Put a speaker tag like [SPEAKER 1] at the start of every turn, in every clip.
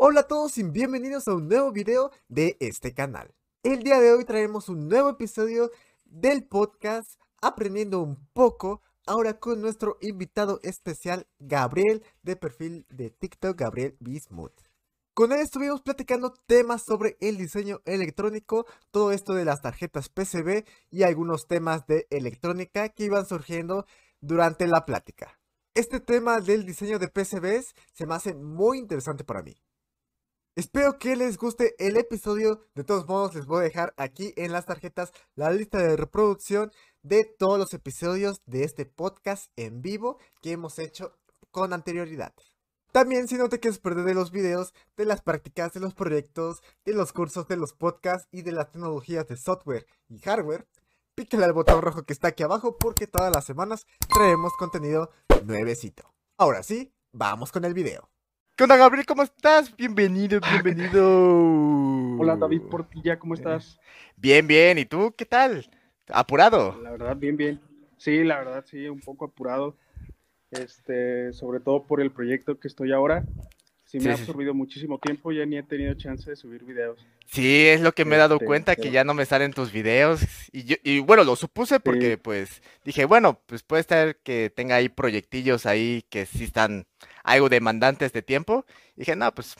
[SPEAKER 1] Hola a todos y bienvenidos a un nuevo video de este canal. El día de hoy traemos un nuevo episodio del podcast Aprendiendo un poco, ahora con nuestro invitado especial Gabriel de perfil de TikTok Gabriel Bismuth. Con él estuvimos platicando temas sobre el diseño electrónico, todo esto de las tarjetas PCB y algunos temas de electrónica que iban surgiendo durante la plática. Este tema del diseño de PCBs se me hace muy interesante para mí. Espero que les guste el episodio. De todos modos, les voy a dejar aquí en las tarjetas la lista de reproducción de todos los episodios de este podcast en vivo que hemos hecho con anterioridad. También si no te quieres perder de los videos, de las prácticas, de los proyectos, de los cursos, de los podcasts y de las tecnologías de software y hardware, pícale al botón rojo que está aquí abajo porque todas las semanas traemos contenido nuevecito. Ahora sí, vamos con el video. ¿Qué onda, Gabriel? ¿Cómo estás? Bienvenido, bienvenido.
[SPEAKER 2] Hola, David Portilla, ¿cómo estás?
[SPEAKER 1] Bien, bien. ¿Y tú qué tal? ¿Apurado?
[SPEAKER 2] La verdad, bien, bien. Sí, la verdad, sí, un poco apurado. Este, sobre todo por el proyecto que estoy ahora. Sí, me ha absorbido muchísimo tiempo, ya ni he tenido chance de subir videos.
[SPEAKER 1] Sí, es lo que me he dado este, cuenta, que ya no me salen tus videos. Y, yo, y bueno, lo supuse porque pues dije, bueno, pues puede estar que tenga ahí proyectillos ahí que sí están algo demandantes de tiempo. Y dije, no, pues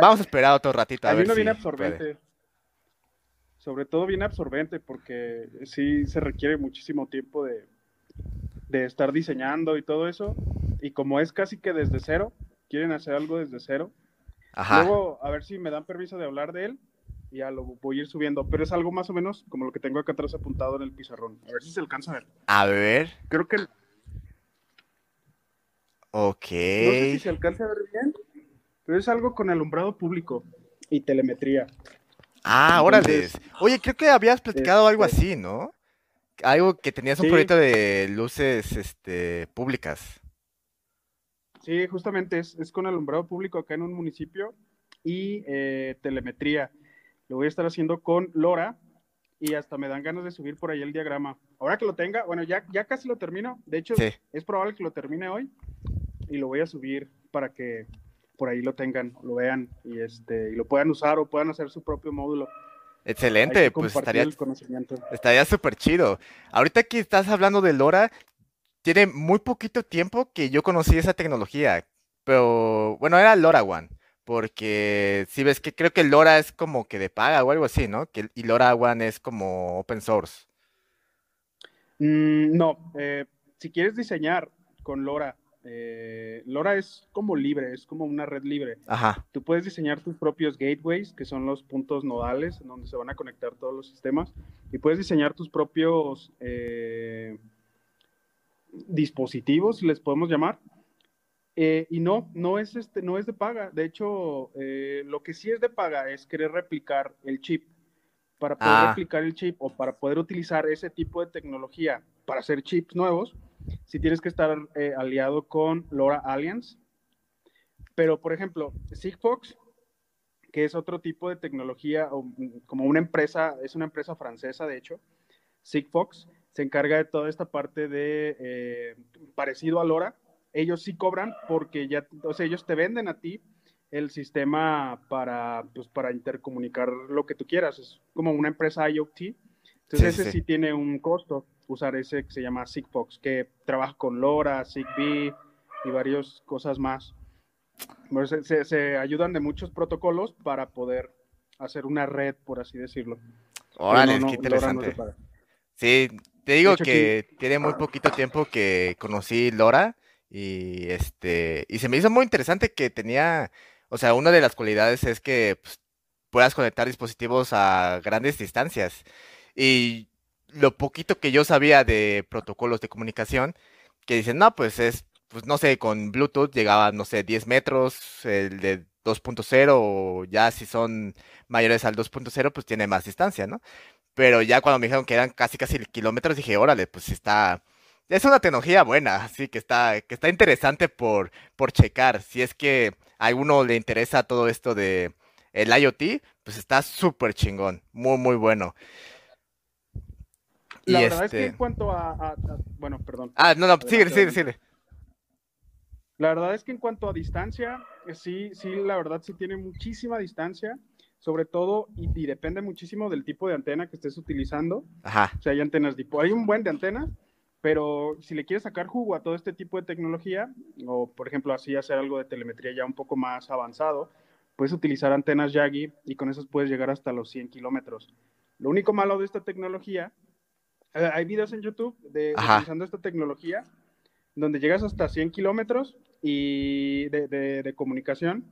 [SPEAKER 1] vamos a esperar otro ratito a, ver
[SPEAKER 2] viene absorbente. Sobre todo viene absorbente porque sí se requiere muchísimo tiempo de, de estar diseñando y todo eso. Y como es casi que desde cero, quieren hacer algo desde cero. Luego, a ver si me dan permiso de hablar de él y ya lo voy a ir subiendo. Pero es algo más o menos como lo que tengo acá atrás apuntado en el pizarrón. A ver si se alcanza a ver.
[SPEAKER 1] A ver.
[SPEAKER 2] Creo que.
[SPEAKER 1] Ok. No
[SPEAKER 2] sé si se alcanza a ver bien, pero es algo con alumbrado público y telemetría.
[SPEAKER 1] Ah, órale. Oye, creo que habías platicado algo este así, ¿no? Algo que tenías un proyecto de luces este, públicas.
[SPEAKER 2] Sí, justamente es, con alumbrado público acá en un municipio y eh, telemetría. Lo voy a estar haciendo con Lora y hasta me dan ganas de subir por ahí el diagrama. Ahora que lo tenga, bueno, ya, ya casi lo termino. De hecho, es probable que lo termine hoy y lo voy a subir para que por ahí lo tengan, lo vean y, este, y lo puedan usar o puedan hacer su propio módulo.
[SPEAKER 1] Excelente, pues estaría, estaría súper chido. Ahorita que estás hablando de Lora, tiene muy poquito tiempo que yo conocí esa tecnología. Pero bueno, era LoRaWAN. Porque si ves que creo que LoRa es como que de paga o algo así, ¿no? Que, y LoRaWAN es como open source.
[SPEAKER 2] Mm, no, eh, si quieres diseñar con LoRa, eh, LoRa es como libre, es como una red libre.
[SPEAKER 1] Ajá.
[SPEAKER 2] Tú puedes diseñar tus propios gateways, que son los puntos nodales en donde se van a conectar todos los sistemas, y puedes diseñar tus propios eh, dispositivos, les podemos llamar. Eh, y no, no es, este, no es de paga. De hecho, eh, lo que sí es de paga es querer replicar el chip. Para poder ah. replicar el chip o para poder utilizar ese tipo de tecnología para hacer chips nuevos, si tienes que estar eh, aliado con LoRa Alliance. Pero, por ejemplo, Sigfox, que es otro tipo de tecnología, como una empresa, es una empresa francesa, de hecho, Sigfox, se encarga de toda esta parte de eh, parecido a LoRa. Ellos sí cobran porque ya, o sea, ellos te venden a ti el sistema para, pues, para intercomunicar lo que tú quieras. Es como una empresa IoT. Entonces ese sí. tiene un costo, usar ese que se llama Sigfox, que trabaja con LoRa, Zigbee y varias cosas más. se, se, ayudan de muchos protocolos para poder hacer una red, por así decirlo.
[SPEAKER 1] Órale, qué interesante. sí, te digo que tiene muy poquito tiempo que conocí Lora y este y se me hizo muy interesante que tenía, o sea, una de las cualidades es que pues, puedas conectar dispositivos a grandes distancias. Y lo poquito que yo sabía de protocolos de comunicación, que dicen, no, pues es, pues no sé, con Bluetooth llegaba, no sé, 10 metros, el de 2.0, o ya si son mayores al 2.0, pues tiene más distancia, ¿no? Pero ya cuando me dijeron que eran casi casi kilómetros, dije, órale, pues está. Es una tecnología buena, así que está, que está interesante por, por checar. Si es que a alguno le interesa todo esto de el IoT, pues está súper chingón, muy, muy bueno.
[SPEAKER 2] La verdad es que en este cuanto a, Bueno, perdón.
[SPEAKER 1] Ah, no, no, sigue, sigue, sigue.
[SPEAKER 2] La verdad es que en cuanto a distancia, sí, sí, la verdad sí tiene muchísima distancia, sobre todo, y, depende muchísimo del tipo de antena que estés utilizando.
[SPEAKER 1] Ajá.
[SPEAKER 2] O sea, hay antenas tipo, hay un buen de antenas, pero si le quieres sacar jugo a todo este tipo de tecnología, o por ejemplo así hacer algo de telemetría ya un poco más avanzado, puedes utilizar antenas Yagi y con esas puedes llegar hasta los 100 kilómetros. Lo único malo de esta tecnología, eh, hay videos en YouTube de, utilizando esta tecnología donde llegas hasta 100 kilómetros y de, comunicación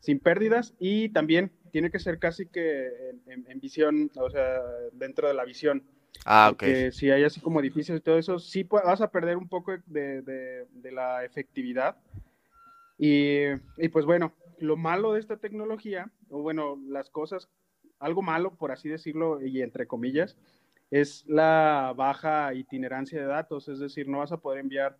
[SPEAKER 2] sin pérdidas y también tiene que ser casi que en, visión, o sea, dentro de la visión.
[SPEAKER 1] Ah, ok.
[SPEAKER 2] si hay así como edificios y todo eso, sí vas a perder un poco de, la efectividad. Y, y, pues bueno, lo malo de esta tecnología, o bueno, las cosas, algo malo, por así decirlo, y entre comillas, es la baja itinerancia de datos, es decir, no vas a poder enviar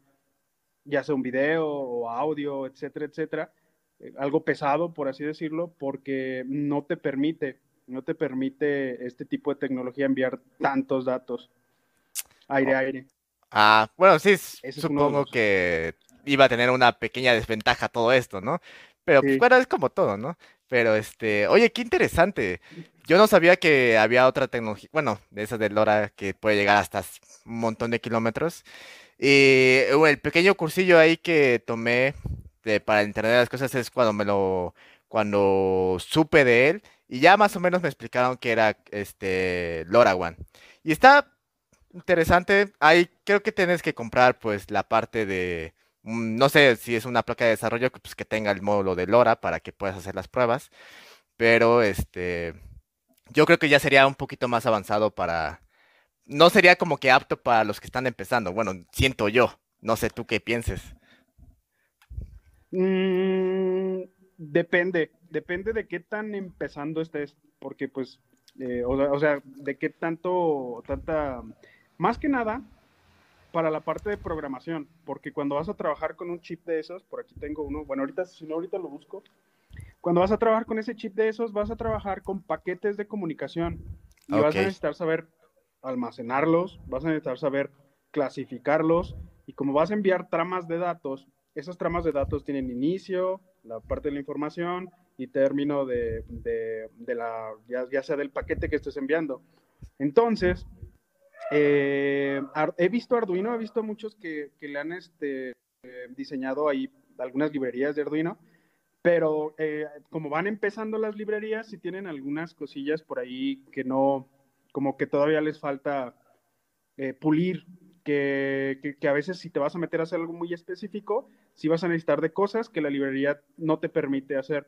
[SPEAKER 2] ya sea un video o audio, etcétera, etcétera, eh, algo pesado, por así decirlo, porque no te permite, no te permite este tipo de tecnología enviar tantos datos aire a aire.
[SPEAKER 1] Ah, bueno, sí, supongo que iba a tener una pequeña desventaja todo esto, ¿no? Pero pues, bueno, es como todo, ¿no? Pero este, oye, qué interesante. Yo no sabía que había otra tecnología, bueno, de esas de LoRa que puede llegar hasta un montón de kilómetros. Y el pequeño cursillo ahí que tomé de, para entender las cosas es cuando me lo, cuando supe de él y ya más o menos me explicaron que era este LoRaWAN. Y está interesante. Ahí creo que tienes que comprar pues la parte de no sé si es una placa de desarrollo pues, que tenga el módulo de LoRa para que puedas hacer las pruebas, pero este yo creo que ya sería un poquito más avanzado para no sería como que apto para los que están empezando. Bueno, siento yo. No sé tú qué pienses.
[SPEAKER 2] Mm, depende, depende de qué tan empezando estés, porque pues, eh, o, sea, de qué tanto, tanta, más que nada, para la parte de programación, porque cuando vas a trabajar con un chip de esos, por aquí tengo uno, bueno, ahorita, si no, ahorita lo busco, cuando vas a trabajar con ese chip de esos, vas a trabajar con paquetes de comunicación y vas a necesitar saber almacenarlos, vas a necesitar saber clasificarlos y como vas a enviar tramas de datos, esas tramas de datos tienen inicio, la parte de la información y término de, la, ya, sea del paquete que estés enviando. Entonces, eh, he visto Arduino, he visto muchos que, le han este, eh, diseñado ahí algunas librerías de Arduino, pero eh, como van empezando las librerías, si tienen algunas cosillas por ahí que no, como que todavía les falta pulir, que, a veces si te vas a meter a hacer algo muy específico, sí vas a necesitar de cosas que la librería no te permite hacer.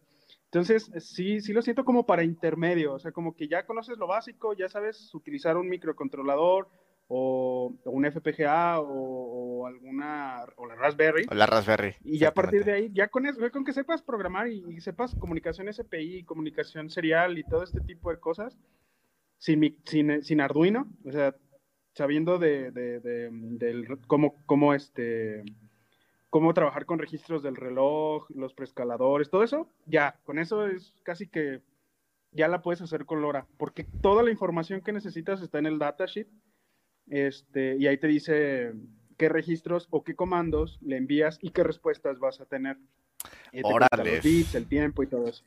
[SPEAKER 2] Entonces, sí, sí lo siento como para intermedio, o sea, como que ya conoces lo básico, ya sabes utilizar un microcontrolador o, un FPGA o, alguna, o la Raspberry.
[SPEAKER 1] O la Raspberry.
[SPEAKER 2] Y ya a partir de ahí, ya con eso, con que sepas programar y, y sepas comunicación SPI, comunicación serial y todo este tipo de cosas, sin, sin, sin Arduino, o sea, sabiendo de, de, del, cómo, cómo, este, cómo trabajar con registros del reloj, los preescaladores, todo eso, ya, con eso es casi que ya la puedes hacer con LoRa, porque toda la información que necesitas está en el datasheet, este, y ahí te dice qué registros o qué comandos le envías y qué respuestas vas a tener.
[SPEAKER 1] Órale.
[SPEAKER 2] el tiempo y todo eso.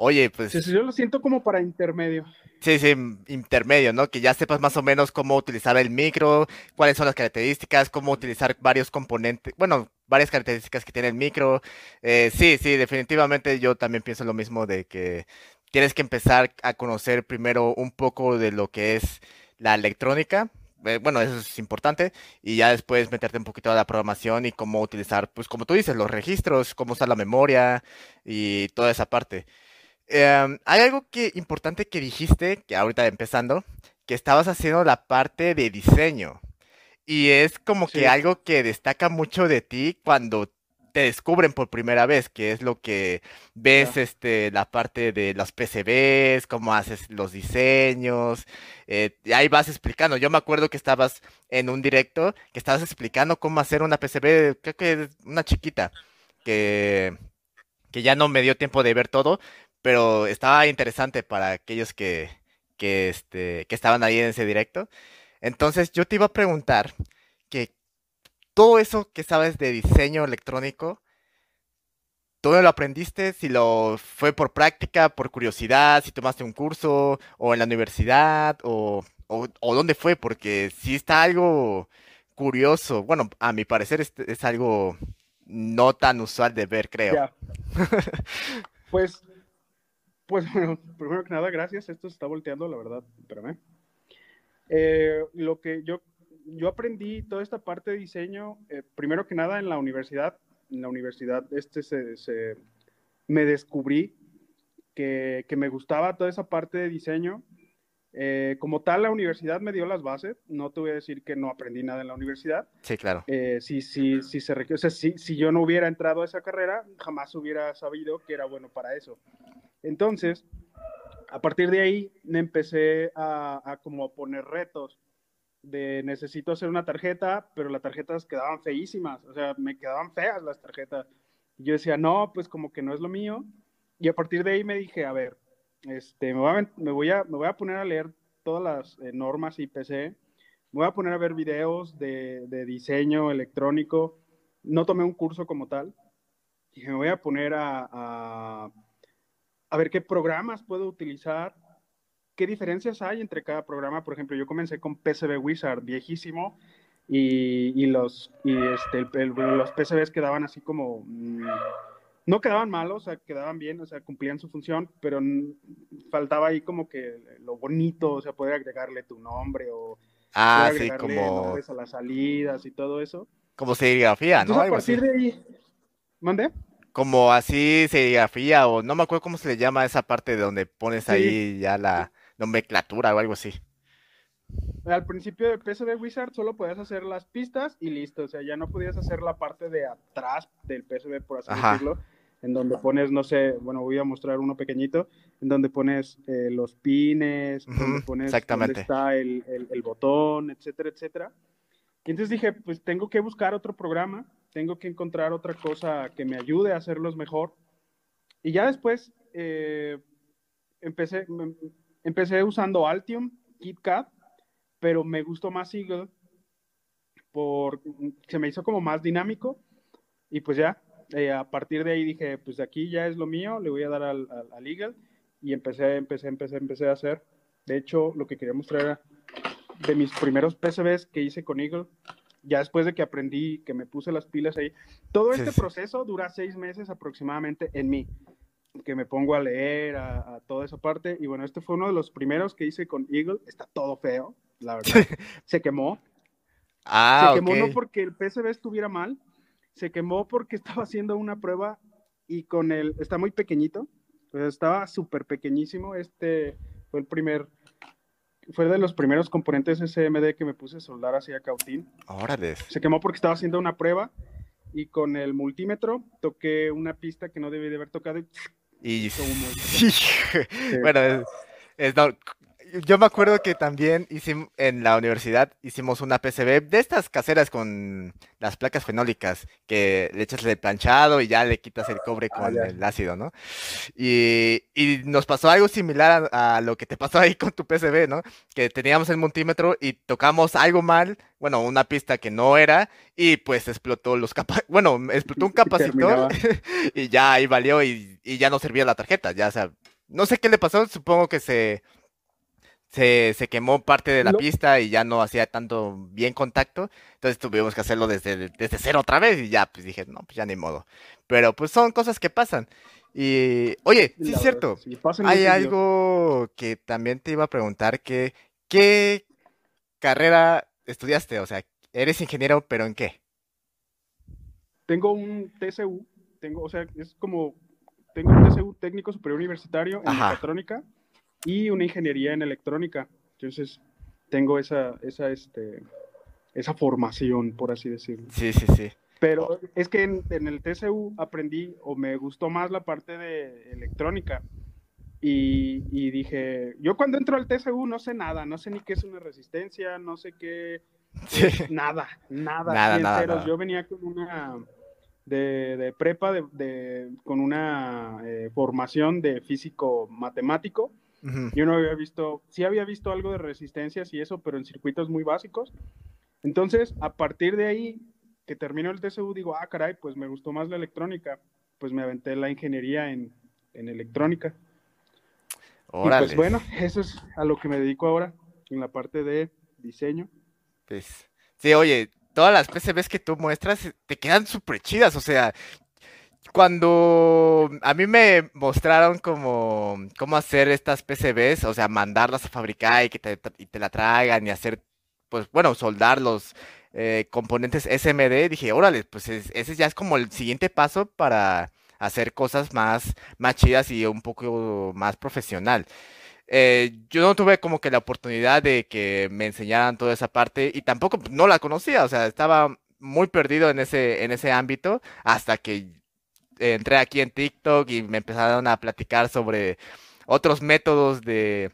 [SPEAKER 1] Oye, pues.
[SPEAKER 2] yo lo siento como para intermedio.
[SPEAKER 1] Sí, sí, intermedio, ¿no? Que ya sepas más o menos cómo utilizar el micro, cuáles son las características, cómo utilizar varios componentes, bueno, varias características que tiene el micro. Eh, sí, sí, definitivamente yo también pienso lo mismo de que tienes que empezar a conocer primero un poco de lo que es la electrónica. Eh, bueno, eso es importante. Y ya después meterte un poquito a la programación y cómo utilizar, pues como tú dices, los registros, cómo usar la memoria y toda esa parte. Em, hay algo que importante que dijiste, que ahorita empezando, que estabas haciendo la parte de diseño. Y es como que algo que destaca mucho de ti cuando te descubren por primera vez, que es lo que ves, este, la parte de los PCBs, cómo haces los diseños, eh, y ahí vas explicando. Yo me acuerdo que estabas en un directo, que estabas explicando cómo hacer una PCB, creo que una chiquita, que, que ya no me dio tiempo de ver todo, pero estaba interesante para aquellos que, que, este, que estaban ahí en ese directo. Entonces yo te iba a preguntar que todo eso que sabes de diseño electrónico, ¿Todo lo aprendiste? Si lo fue por práctica, por curiosidad, si tomaste un curso o en la universidad o, o, dónde fue, porque sí está algo curioso. Bueno, a mi parecer es, es algo no tan usual de ver, creo.
[SPEAKER 2] pues, pues bueno, primero que nada, gracias. Esto se está volteando, la verdad. Espérame. Eh, lo que yo, yo aprendí toda esta parte de diseño, eh, primero que nada en la universidad, en la universidad este se, me descubrí que, me gustaba toda esa parte de diseño. Eh, como tal, la universidad me dio las bases. No te voy a decir que no aprendí nada en la universidad.
[SPEAKER 1] Sí, claro.
[SPEAKER 2] Eh, si, si, si, se o sea, si, si, yo no hubiera entrado a esa carrera, jamás hubiera sabido que era bueno para eso. Entonces, a partir de ahí me empecé a, a poner retos de necesito hacer una tarjeta, pero las tarjetas quedaban feísimas, o sea, me quedaban feas las tarjetas. Yo decía, no, pues como que no es lo mío. Y a partir de ahí me dije, a ver, este, me, voy a, me, voy a, poner a leer todas las eh, normas IPC, me voy a poner a ver videos de, diseño electrónico. No tomé un curso como tal. Y me voy a poner a, a ver qué programas puedo utilizar qué diferencias hay entre cada programa. Por ejemplo, yo comencé con PCB Wizard, viejísimo, y, los, y este, los PCBs quedaban así como... Mm, no quedaban malos, o sea, quedaban bien, o sea, cumplían su función, pero faltaba ahí como que lo bonito, o sea, poder agregarle tu nombre o
[SPEAKER 1] ah, sí, como
[SPEAKER 2] a las salidas y todo eso.
[SPEAKER 1] Como serigrafía, ¿no?
[SPEAKER 2] a partir de ahí, ¿mande?
[SPEAKER 1] Como así serigrafía o no me acuerdo cómo se le llama esa parte de donde pones ahí ya la nomenclatura o algo así.
[SPEAKER 2] Al principio de PCB Wizard solo podías hacer las pistas y listo, o sea, ya no podías hacer la parte de atrás del PCB, por así decirlo, en donde pones, no sé, bueno, voy a mostrar uno pequeñito, en donde pones eh, los pines, donde pones
[SPEAKER 1] Exactamente.
[SPEAKER 2] Donde está el, el, botón, etcétera, etcétera. Y entonces dije, pues tengo que buscar otro programa, tengo que encontrar otra cosa que me ayude a hacerlos mejor. Y ya después eh, empecé, Empecé usando Altium, KitKat, pero me gustó más Eagle por se me hizo como más dinámico. Y pues ya eh, a partir de ahí dije pues aquí ya es lo mío le voy a dar al, al, Eagle. Y empecé empecé empecé empecé a hacer. De hecho lo que quería mostrar era de mis primeros PCBs que hice con Eagle ya después de que aprendí que me puse las pilas ahí todo este proceso dura seis meses aproximadamente en mí que me pongo a leer, a, toda esa parte. Y bueno, este fue uno de los primeros que hice con Eagle. Está todo feo, la verdad. se quemó.
[SPEAKER 1] Ah,
[SPEAKER 2] se quemó no porque el PCB estuviera mal, se quemó porque estaba haciendo una prueba y con el, está muy pequeñito, pues estaba súper pequeñísimo. Este fue el primer, fue de los primeros componentes SMD que me puse a soldar hacia Cautín.
[SPEAKER 1] Órale.
[SPEAKER 2] Se quemó porque estaba haciendo una prueba y con el multímetro toqué una pista que no debí de haber tocado y
[SPEAKER 1] y bueno, yo me acuerdo que también hicimos en la universidad hicimos una PCB de estas caseras con las placas fenólicas que le echas el planchado y ya le quitas el cobre ah, con el ácido, ¿no? Y, y, nos pasó algo similar a, lo que te pasó ahí con tu PCB, ¿no? Que teníamos el multímetro y tocamos algo mal, bueno, una pista que no era y pues explotó los capa bueno, explotó un capacitor y ya ahí valió y, y ya no servía la tarjeta, ya, o sea, no sé qué le pasó, supongo que se se, se, quemó parte de la pista y ya no hacía tanto bien contacto. Entonces tuvimos que hacerlo desde, desde cero otra vez y ya, pues dije, no, pues ya ni modo. Pero pues son cosas que pasan. Y, oye, sí es cierto, hay algo que también te iba a preguntar, que, ¿qué carrera estudiaste? O sea, eres ingeniero, pero ¿en qué?
[SPEAKER 2] Tengo un TCU, tengo, o sea, es como, tengo un TCU técnico superior universitario en mecatrónica y una ingeniería en electrónica. Entonces, tengo esa, esa, este, esa formación, por así decirlo.
[SPEAKER 1] Sí, sí, sí.
[SPEAKER 2] Pero es que en, el TCU aprendí o me gustó más la parte de electrónica. Y, y, dije, yo cuando entro al TCU no sé nada, no sé ni qué es una resistencia, no sé qué, nada, nada,
[SPEAKER 1] nada, nada,
[SPEAKER 2] Yo venía con una de, de prepa, de, con una eh, formación de físico matemático, yo no había visto, sí había visto algo de resistencias y eso, pero en circuitos muy básicos. Entonces, a partir de ahí, que terminó el TCU, digo, ah, caray, pues me gustó más la electrónica. pues me aventé la ingeniería en, electrónica. Y pues bueno, eso es a lo que me dedico ahora, en la parte de diseño.
[SPEAKER 1] Pues, sí, oye, todas las PCBs que tú muestras te quedan súper chidas, o sea, cuando a mí me mostraron cómo, cómo hacer estas PCBs, o sea, mandarlas a fabricar y que te, la traigan y hacer, pues bueno, soldar los eh, componentes SMD, dije, órale, pues ese ya es como el siguiente paso para hacer cosas más, más chidas y un poco más profesional. Eh, yo no tuve como que la oportunidad de que me enseñaran toda esa parte y tampoco no la conocía, o sea, estaba muy perdido en ese, en ese ámbito hasta que entré aquí en TikTok y me empezaron a platicar sobre otros métodos de,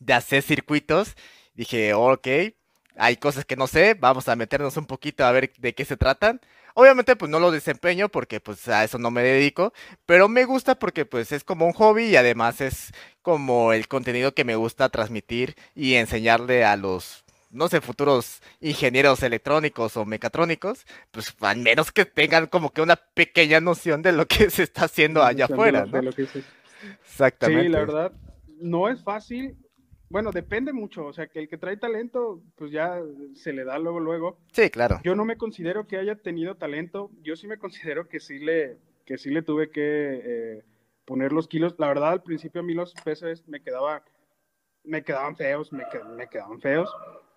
[SPEAKER 1] de hacer circuitos. Dije, ok, hay cosas que no sé, vamos a meternos un poquito a ver de qué se tratan. Obviamente pues no lo desempeño porque pues a eso no me dedico, pero me gusta porque pues es como un hobby y además es como el contenido que me gusta transmitir y enseñarle a los no sé, futuros ingenieros electrónicos o mecatrónicos, pues al menos que tengan como que una pequeña noción de lo que se está haciendo allá afuera. ¿no?
[SPEAKER 2] Exactamente. Sí, la verdad, no es fácil. Bueno, depende mucho, o sea, que el que trae talento, pues ya se le da luego, luego.
[SPEAKER 1] Sí, claro.
[SPEAKER 2] Yo no me considero que haya tenido talento, yo sí me considero que sí le, que sí le tuve que eh, poner los kilos. La verdad, al principio a mí los pesos me quedaba, me quedaban feos, me, me quedaban feos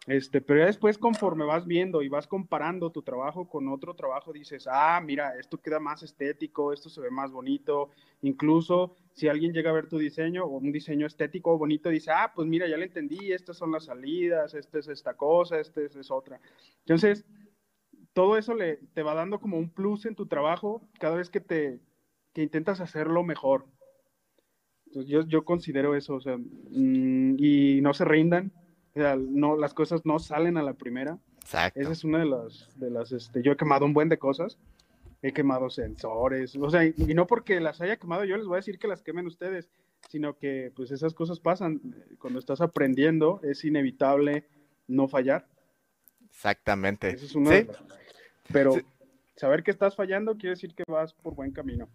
[SPEAKER 2] este, pero ya después conforme vas viendo y vas comparando tu trabajo con otro trabajo, dices, ah, mira, esto queda más estético, esto se ve más bonito. Incluso si alguien llega a ver tu diseño o un diseño estético o bonito, dice, ah, pues mira, ya le entendí, estas son las salidas, esta es esta cosa, esta es, otra. Entonces, todo eso le, te va dando como un plus en tu trabajo cada vez que te que intentas hacerlo mejor. Entonces, yo, yo considero eso, o sea, mm, y no se rindan, no, las cosas no salen a la primera. Exacto. Esa es una de las, de las, este, yo he quemado un buen de cosas. He quemado sensores, o sea, y, no porque las haya quemado yo les voy a decir que las quemen ustedes, sino que pues esas cosas pasan. Cuando estás aprendiendo es inevitable no fallar.
[SPEAKER 1] Exactamente.
[SPEAKER 2] es Pero saber que estás fallando quiere decir que vas por buen camino.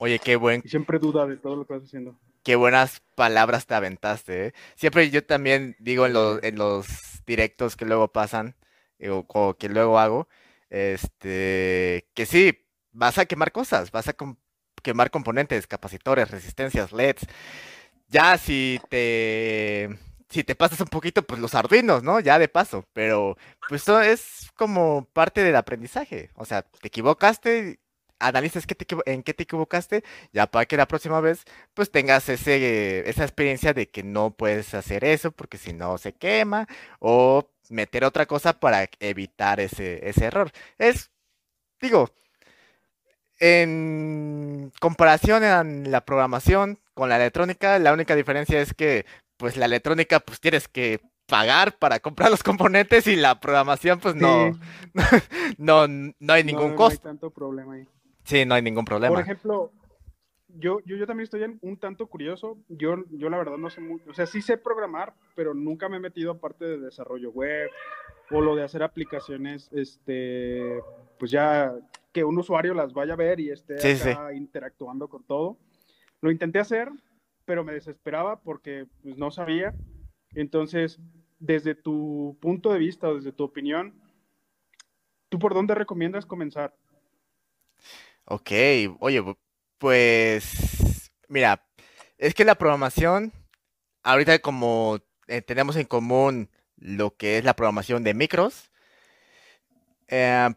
[SPEAKER 1] Oye, qué buen.
[SPEAKER 2] Y siempre duda de todo lo que vas haciendo
[SPEAKER 1] qué buenas palabras te aventaste. ¿eh? Siempre yo también digo en los, en los directos que luego pasan, eh, o, que luego hago, este, que sí, vas a quemar cosas, vas a quemar componentes, capacitores, resistencias, LEDs. Ya si te si te pasas un poquito, pues los arduinos, ¿no? Ya de paso, pero pues eso es como parte del aprendizaje. O sea, te equivocaste, analices en qué te equivocaste, ya para que la próxima vez pues tengas ese, esa experiencia de que no puedes hacer eso porque si no se quema o meter otra cosa para evitar ese, ese error. Es, digo, en comparación en la programación con la electrónica, la única diferencia es que pues la electrónica pues tienes que pagar para comprar los componentes y la programación pues no, no, no, hay ningún costo.
[SPEAKER 2] No hay tanto problema ahí.
[SPEAKER 1] Sí, no hay ningún problema.
[SPEAKER 2] Por ejemplo, yo, yo, yo también estoy un tanto curioso. Yo, yo la verdad no sé mucho, o sea, sí sé programar, pero nunca me he metido aparte de desarrollo web o lo de hacer aplicaciones, este, pues ya que un usuario las vaya a ver y esté interactuando con todo. Lo intenté hacer, pero me desesperaba porque pues, no sabía. Entonces, desde tu punto de vista o desde tu opinión, ¿tú por dónde recomiendas comenzar?
[SPEAKER 1] Ok, oye, pues mira, es que la programación, ahorita como eh, tenemos en común lo que es la programación de micros, eh,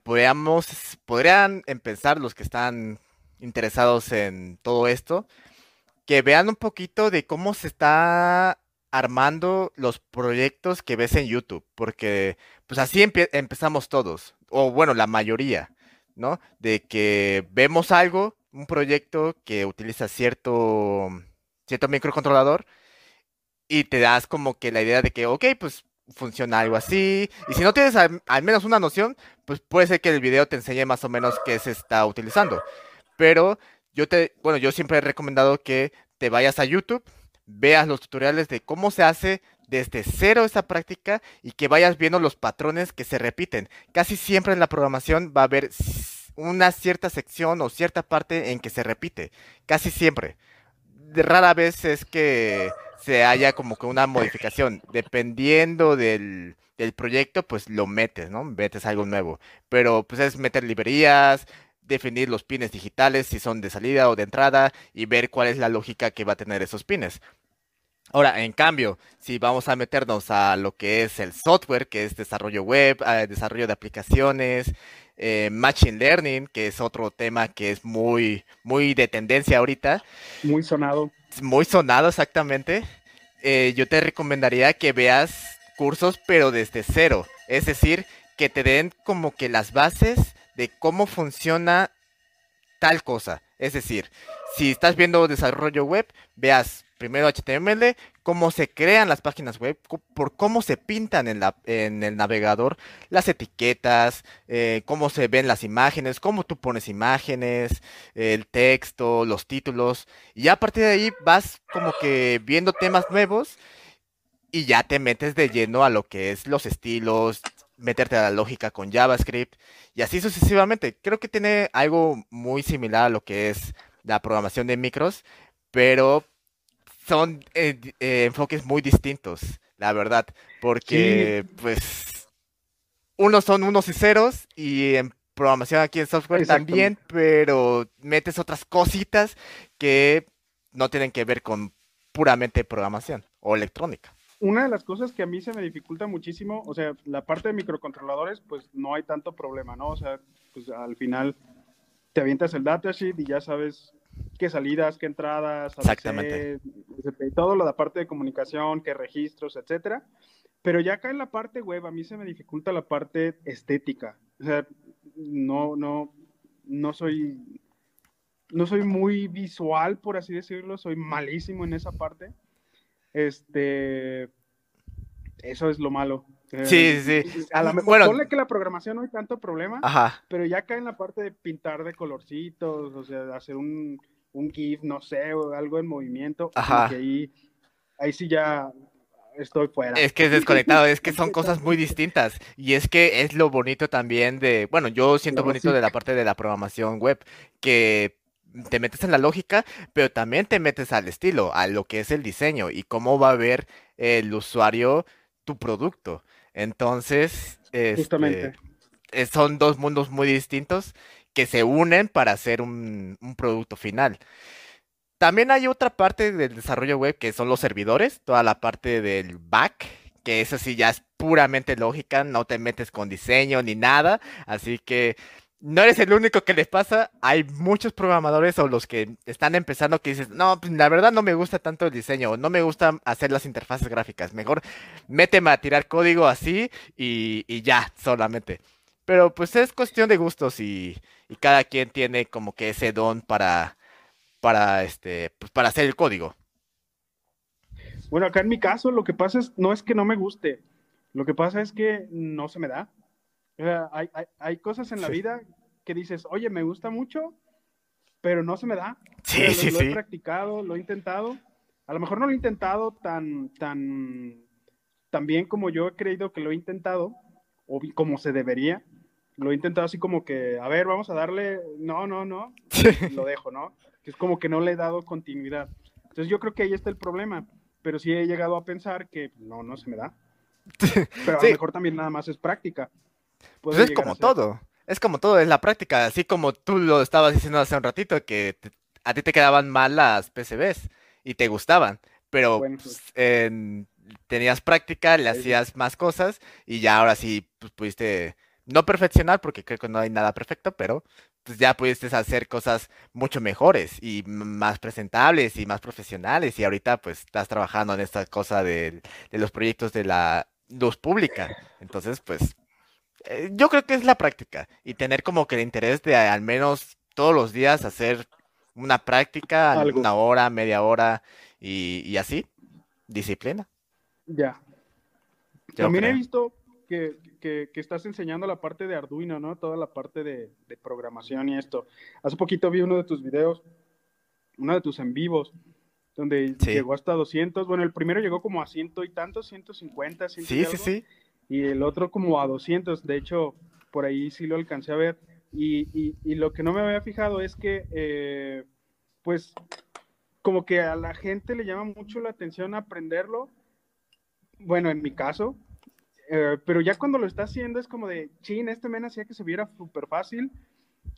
[SPEAKER 1] podrían empezar los que están interesados en todo esto, que vean un poquito de cómo se está armando los proyectos que ves en YouTube, porque pues así empezamos todos, o bueno, la mayoría. ¿No? De que vemos algo, un proyecto que utiliza cierto, cierto microcontrolador y te das como que la idea de que, ok, pues funciona algo así. Y si no tienes al, menos una noción, pues puede ser que el video te enseñe más o menos qué se está utilizando. Pero yo te, bueno, yo siempre he recomendado que te vayas a YouTube, veas los tutoriales de cómo se hace desde cero esa práctica y que vayas viendo los patrones que se repiten. Casi siempre en la programación va a haber una cierta sección o cierta parte en que se repite, casi siempre. Rara vez es que se haya como que una modificación, dependiendo del, del proyecto, pues lo metes, ¿no? Metes algo nuevo. Pero pues es meter librerías, definir los pines digitales, si son de salida o de entrada, y ver cuál es la lógica que va a tener esos pines. Ahora, en cambio, si vamos a meternos a lo que es el software, que es desarrollo web, eh, desarrollo de aplicaciones, eh, machine learning, que es otro tema que es muy, muy de tendencia ahorita.
[SPEAKER 2] Muy sonado.
[SPEAKER 1] Muy sonado, exactamente. Eh, yo te recomendaría que veas cursos, pero desde cero. Es decir, que te den como que las bases de cómo funciona tal cosa. Es decir, si estás viendo desarrollo web, veas primero HTML, cómo se crean las páginas web, por cómo se pintan en, la, en el navegador las etiquetas, eh, cómo se ven las imágenes, cómo tú pones imágenes, el texto, los títulos. Y a partir de ahí vas como que viendo temas nuevos y ya te metes de lleno a lo que es los estilos, meterte a la lógica con JavaScript y así sucesivamente. Creo que tiene algo muy similar a lo que es la programación de micros, pero son eh, eh, enfoques muy distintos, la verdad, porque pues unos son unos y ceros y en programación aquí en software también, pero metes otras cositas que no tienen que ver con puramente programación o electrónica.
[SPEAKER 2] Una de las cosas que a mí se me dificulta muchísimo, o sea, la parte de microcontroladores, pues no hay tanto problema, ¿no? O sea, pues al final te avientas el datasheet y ya sabes qué salidas, qué entradas,
[SPEAKER 1] Exactamente.
[SPEAKER 2] todo lo de la parte de comunicación, qué registros, etcétera. Pero ya acá en la parte web a mí se me dificulta la parte estética. O sea, no, no, no soy, no soy muy visual, por así decirlo, soy malísimo en esa parte. Este, eso es lo malo.
[SPEAKER 1] Sí, sí.
[SPEAKER 2] A lo mejor, bueno, que la programación no hay tanto problema,
[SPEAKER 1] Ajá.
[SPEAKER 2] pero ya cae en la parte de pintar de colorcitos, o sea, hacer un, un GIF, no sé, o algo en movimiento,
[SPEAKER 1] Ajá.
[SPEAKER 2] Que ahí, ahí sí ya estoy fuera.
[SPEAKER 1] Es que es desconectado, es que son cosas muy distintas. Y es que es lo bonito también de, bueno, yo siento bonito de la parte de la programación web, que te metes en la lógica, pero también te metes al estilo, a lo que es el diseño y cómo va a ver el usuario tu producto. Entonces, este, eh, son dos mundos muy distintos que se unen para hacer un, producto final. También hay otra parte del desarrollo web que son los servidores, toda la parte del back, que eso sí ya es puramente lógica, no te metes con diseño ni nada, así que no eres el único que les pasa. Hay muchos programadores o los que están empezando que dices, no, pues la verdad no me gusta tanto el diseño, no me gusta hacer las interfaces gráficas. Mejor méteme a tirar código así y, ya, solamente. Pero pues es cuestión de gustos y, cada quien tiene como que ese don para, para, este, pues para hacer el código.
[SPEAKER 2] Bueno, acá en mi caso lo que pasa es, no es que no me guste, lo que pasa es que no se me da hay, hay, cosas en la vida que dices, oye, me gusta mucho, pero no se me da.
[SPEAKER 1] Sí, sí,
[SPEAKER 2] lo,
[SPEAKER 1] sí.
[SPEAKER 2] he practicado, lo he intentado. A lo mejor no lo he intentado tan, tan, tan bien como yo he creído que lo he intentado, o como se debería. Lo he intentado así como que, a ver, vamos a darle, no, no, no, lo dejo, ¿no? Que es como que no le he dado continuidad. Entonces yo creo que ahí está el problema, pero sí he llegado a pensar que no, no se me da. Pero a lo mejor también nada más es práctica.
[SPEAKER 1] Pues es como todo. Es como todo, es la práctica. Así como tú lo estabas diciendo hace un ratito, que a ti te quedaban mal las PCBs y te gustaban. Pero pues, tenías práctica, le hacías más cosas y ya ahora sí pues, pudiste, no perfeccionar, porque creo que no hay nada perfecto, pero pues ya pudiste hacer cosas mucho mejores y más presentables y más profesionales. Y ahorita pues estás trabajando en esta cosa de, de los proyectos de la luz pública. Entonces, pues eh, yo creo que es la práctica y tener como que el interés de al menos todos los días hacer una práctica, una hora, media hora y, así, disciplina.
[SPEAKER 2] Ya. También he visto que, estás enseñando la parte de Arduino, ¿no? Toda la parte de, programación y esto. Hace poquito vi uno de tus videos, uno de tus en vivos, donde llegó hasta 200. Bueno, el primero llegó como a ciento y tantos, 150, 100
[SPEAKER 1] Sí, sí, sí
[SPEAKER 2] y el otro como a 200. De hecho, por ahí sí lo alcancé a ver. Y, lo que no me había fijado es que, eh, pues, como que a la gente le llama mucho la atención aprenderlo. Bueno, en mi caso, eh, pero ya cuando lo está haciendo es como de, chin, este men hacía que se viera súper fácil.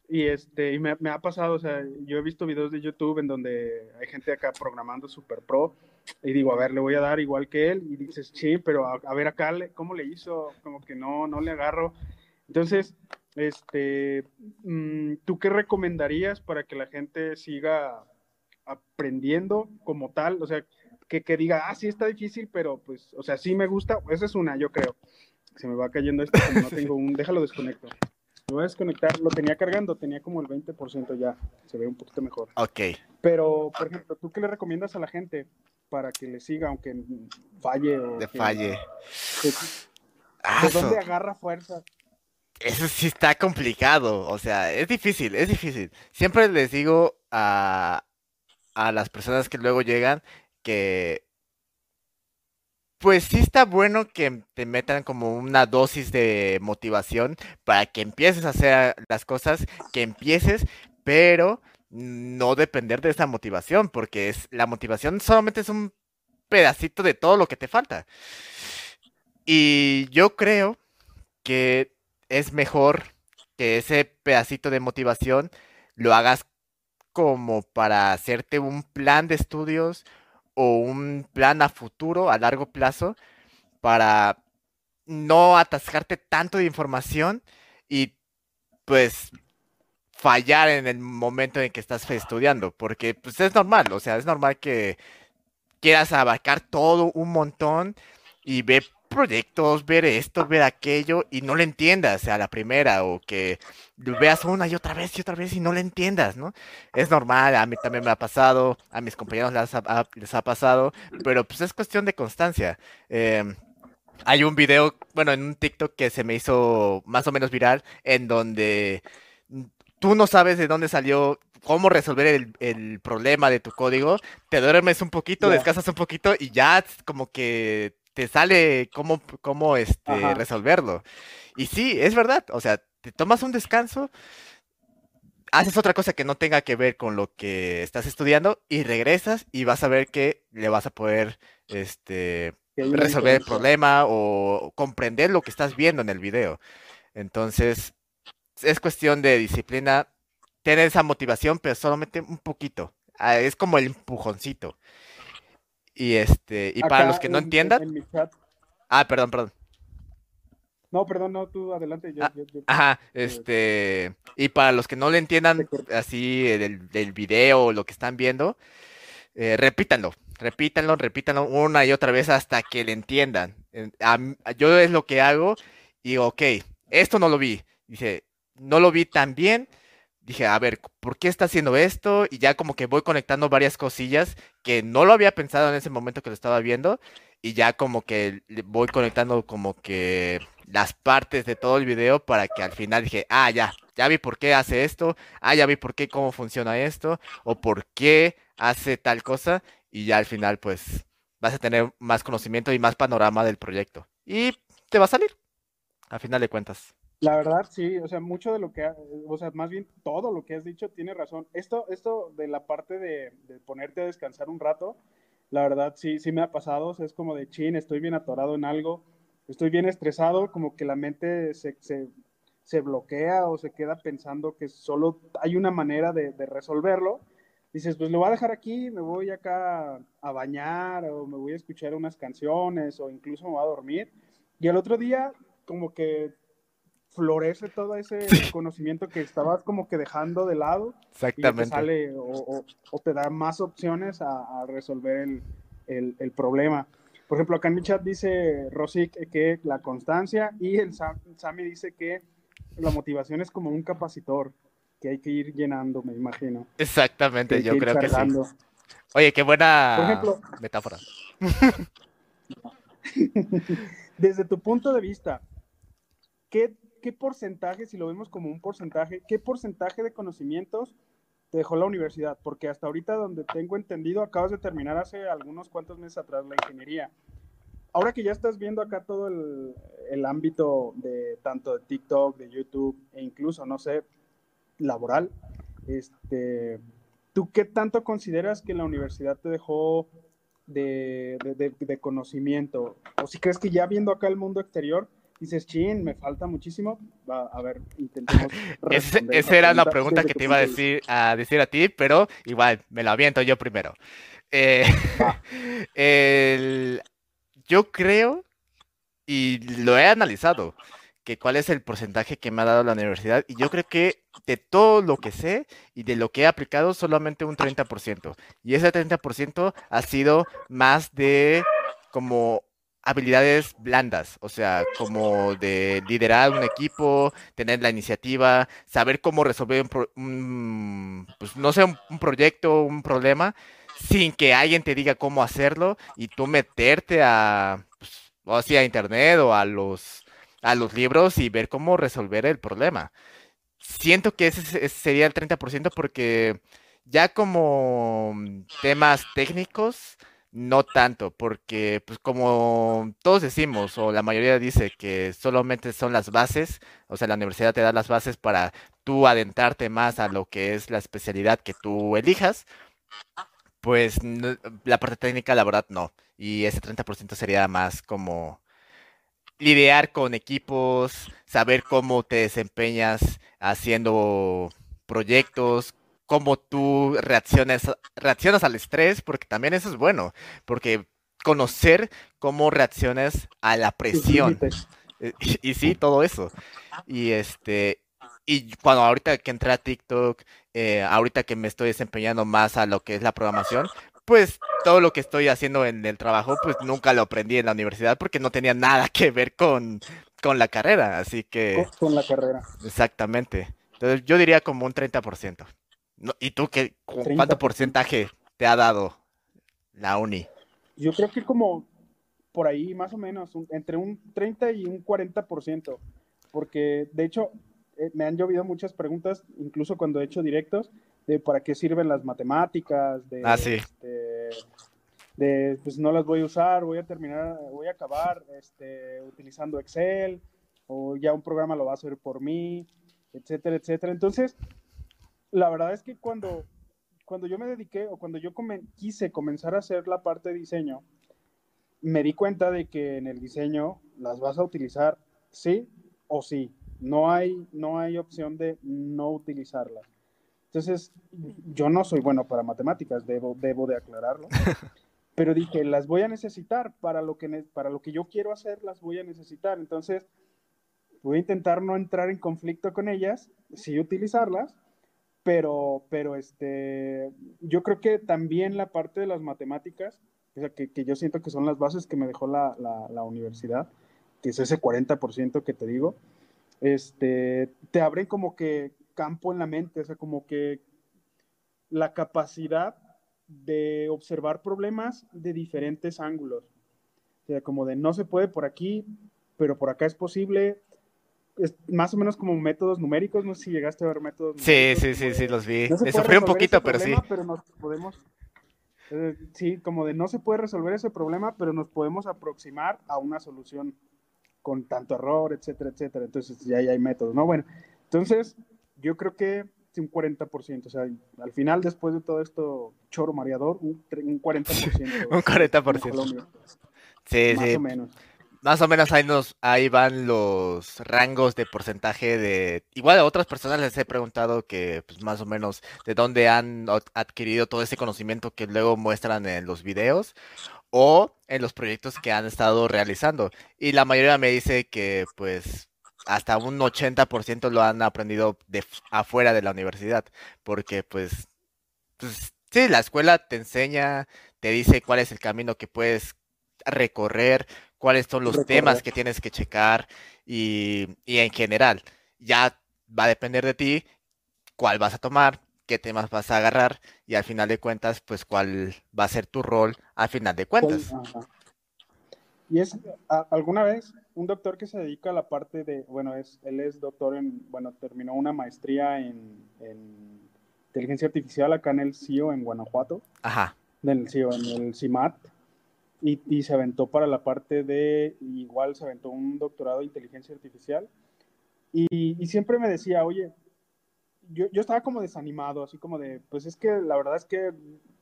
[SPEAKER 2] Y, este, y me, me, ha pasado, o sea, yo he visto videos de YouTube en donde hay gente acá programando súper pro y digo, a ver, le voy a dar igual que él y dices, sí, pero a, ver acá, ¿cómo le hizo? Como que no, no le agarro. Entonces, este, mm, ¿tú qué recomendarías para que la gente siga aprendiendo como tal? O sea, que, que, diga, ah, sí está difícil, pero pues, o sea, sí me gusta. Esa es una, yo creo. Se me va cayendo esto, como no tengo un, déjalo desconecto. Lo voy a desconectar, lo tenía cargando, tenía como el 20% ya, se ve un poquito mejor.
[SPEAKER 1] Ok.
[SPEAKER 2] Pero, por ejemplo, ¿tú qué le recomiendas a la gente para que le siga, aunque falle? O
[SPEAKER 1] de falle.
[SPEAKER 2] ¿De dónde agarra fuerza?
[SPEAKER 1] Eso sí está complicado, o sea, es difícil, es difícil. Siempre les digo a, a las personas que luego llegan que pues sí está bueno que te metan como una dosis de motivación para que empieces a hacer las cosas, que empieces, pero no depender de esa motivación, porque es la motivación solamente es un pedacito de todo lo que te falta. Y yo creo que es mejor que ese pedacito de motivación lo hagas como para hacerte un plan de estudios o un plan a futuro, a largo plazo, para no atascarte tanto de información y pues fallar en el momento en que estás estudiando, porque pues es normal, o sea, es normal que quieras abarcar todo un montón y ver proyectos, ver esto, ver aquello y no le entiendas a la primera o que veas una y otra vez y otra vez y no le entiendas, ¿no? Es normal, a mí también me ha pasado, a mis compañeros les ha, les ha pasado, pero pues es cuestión de constancia. Em, hay un video, bueno, en un TikTok que se me hizo más o menos viral, en donde tú no sabes de dónde salió, cómo resolver el, el problema de tu código, te duermes un poquito, descansas un poquito y ya como que te sale cómo, cómo este, resolverlo. Y sí, es verdad, o sea, te tomas un descanso, haces otra cosa que no tenga que ver con lo que estás estudiando y regresas y vas a ver que le vas a poder este, resolver el problema o comprender lo que estás viendo en el video. Entonces, es cuestión de disciplina, tener esa motivación, pero solamente un poquito. Ah, es como el empujoncito. Y este, y para los que no entiendan. Ah, perdón, perdón.
[SPEAKER 2] No, perdón, no, tú adelante.
[SPEAKER 1] Ah, ajá, este. Y para los que no le entiendan así del, del video o lo que están viendo, eh, repítanlo, repítanlo, repítanlo una y otra vez hasta que le entiendan. yo es lo que hago y ok, esto no lo vi. Dice, no lo vi tan bien dije, a ver, ¿por qué está haciendo esto? Y ya como que voy conectando varias cosillas que no lo había pensado en ese momento que lo estaba viendo. Y ya como que voy conectando como que las partes de todo el video para que al final dije, ah, ya, ya vi por qué hace esto, ah, ya vi por qué cómo funciona esto, o por qué hace tal cosa. Y ya al final pues vas a tener más conocimiento y más panorama del proyecto. Y te va a salir, a final de cuentas.
[SPEAKER 2] La verdad, sí, o sea, mucho de lo que, o sea, más bien todo lo que has dicho tiene razón. Esto, esto de la parte de, ponerte a descansar un rato, la verdad sí, sí me ha pasado, o sea, es como de chin, estoy bien atorado en algo, estoy bien estresado, como que la mente se, se, bloquea o se queda pensando que solo hay una manera de, de resolverlo. Dices, pues lo voy a dejar aquí, me voy acá a bañar o me voy a escuchar unas canciones o incluso me voy a dormir. Y el otro día como que florece todo ese conocimiento que estabas como que dejando de lado.
[SPEAKER 1] Exactamente.
[SPEAKER 2] Y te sale o, te da más opciones a, resolver el, problema. Por ejemplo, acá en mi chat dice Rosic que la constancia y el Sammy dice que la motivación es como un capacitor que hay que ir llenando, me imagino.
[SPEAKER 1] Exactamente, yo creo que sí. Oye, qué buena metáfora.
[SPEAKER 2] Desde tu punto de vista, ¿qué ¿qué porcentaje, si lo vemos como un porcentaje, qué porcentaje de conocimientos te dejó la universidad? Porque hasta ahorita, donde tengo entendido, acabas de terminar hace algunos cuantos meses atrás la ingeniería. Ahora que ya estás viendo acá todo el, ámbito de tanto de TikTok, de YouTube e incluso, no sé, laboral. Este, ¿Tú qué tanto consideras que la universidad te dejó de, de, conocimiento? O si crees que ya viendo acá el mundo exterior, dices, chin, me falta muchísimo. Va, a ver, intentemos.
[SPEAKER 1] esa era la pregunta que te iba a decir, a decir a ti, pero igual, me la aviento yo primero. Eh, yo creo, y lo he analizado, que cuál es el porcentaje que me ha dado la universidad, y yo creo que de todo lo que sé y de lo que he aplicado, solamente un 30%. Y ese 30% ha sido más de como habilidades blandas, o sea, como de liderar un equipo, tener la iniciativa, saber cómo resolver un, pues no sé, un, proyecto, un problema, sin que alguien te diga cómo hacerlo y tú meterte a, pues, o sea, a internet o a los, a los libros y ver cómo resolver el problema. Siento que ese sería el 30% porque ya como temas técnicos, no tanto, porque pues como todos decimos, o la mayoría dice que solamente son las bases, o sea, la universidad te da las bases para tú adentrarte más a lo que es la especialidad que tú elijas, pues la parte técnica, la verdad, no. Y ese 30% sería más como lidiar con equipos, saber cómo te desempeñas haciendo proyectos, cómo tú reacciones, reaccionas al estrés, porque también eso es bueno, porque conocer cómo reaccionas a la presión. Eh, y, sí, todo eso. Y este, y cuando ahorita que entré a TikTok, eh, ahorita que me estoy desempeñando más a lo que es la programación, pues todo lo que estoy haciendo en el trabajo, pues nunca lo aprendí en la universidad porque no tenía nada que ver con, con la carrera, así que...
[SPEAKER 2] Con la carrera.
[SPEAKER 1] Exactamente. Entonces yo diría como un 30%. ¿Y tú qué, cuánto porcentaje te ha dado la uni?
[SPEAKER 2] Yo creo que como por ahí más o menos, entre un 30 y un 40%, porque de hecho eh, me han llovido muchas preguntas, incluso cuando he hecho directos, de para qué sirven las matemáticas, de,
[SPEAKER 1] ah, sí.
[SPEAKER 2] este, de pues no las voy a usar, voy a terminar, voy a acabar este, utilizando Excel, o ya un programa lo va a hacer por mí, etcétera, etcétera. Entonces, la verdad es que cuando, cuando yo me dediqué o cuando yo quise comenzar a hacer la parte de diseño, me di cuenta de que en el diseño las vas a utilizar sí o sí. No hay, no hay opción de no utilizarlas. Entonces, yo no soy bueno para matemáticas, debo, debo de aclararlo. Pero dije, las voy a necesitar para lo, que, para lo que yo quiero hacer, las voy a necesitar. Entonces, voy a intentar no entrar en conflicto con ellas, sí utilizarlas, pero, pero este, yo creo que también la parte de las matemáticas, o sea, que, que, yo siento que son las bases que me dejó la, la, universidad, que es ese 40% que te digo, este, te abren como que campo en la mente, o sea, como que la capacidad de observar problemas de diferentes ángulos. O sea, como de no se puede por aquí, pero por acá es posible, es más o menos como métodos numéricos, no sé si llegaste a ver métodos
[SPEAKER 1] Sí, sí, sí, sí, los vi. Me sufrí un poquito, pero sí.
[SPEAKER 2] Pero nos podemos, eh, sí, como de no se puede resolver ese problema, pero nos podemos aproximar a una solución con tanto error, etcétera, etcétera. Entonces ya, hay métodos, ¿no? Bueno, entonces yo creo que un 40%, o sea, al final después de todo esto choro mareador, un, un 40%.
[SPEAKER 1] un 40%. Sí,
[SPEAKER 2] más
[SPEAKER 1] sí.
[SPEAKER 2] o menos.
[SPEAKER 1] Más o menos ahí, nos, ahí van los rangos de porcentaje de... Igual a otras personas les he preguntado que pues más o menos de dónde han adquirido todo ese conocimiento que luego muestran en los videos o en los proyectos que han estado realizando. Y la mayoría me dice que pues hasta un 80% lo han aprendido de afuera de la universidad, porque pues, pues sí, la escuela te enseña, te dice cuál es el camino que puedes recorrer, cuáles son los temas que tienes que checar y, en general. Ya va a depender de ti cuál vas a tomar, qué temas vas a agarrar y al final de cuentas, pues cuál va a ser tu rol al final de cuentas.
[SPEAKER 2] Y es, alguna vez, un doctor que se dedica a la parte de, bueno, es, él es doctor en, bueno, terminó una maestría en, inteligencia artificial acá en el CIO en Guanajuato.
[SPEAKER 1] Ajá.
[SPEAKER 2] En el CIO, en el CIMAT y, se aventó para la parte de, igual se aventó un doctorado de inteligencia artificial. Y, siempre me decía, oye, yo, yo estaba como desanimado, así como de, pues es que la verdad es que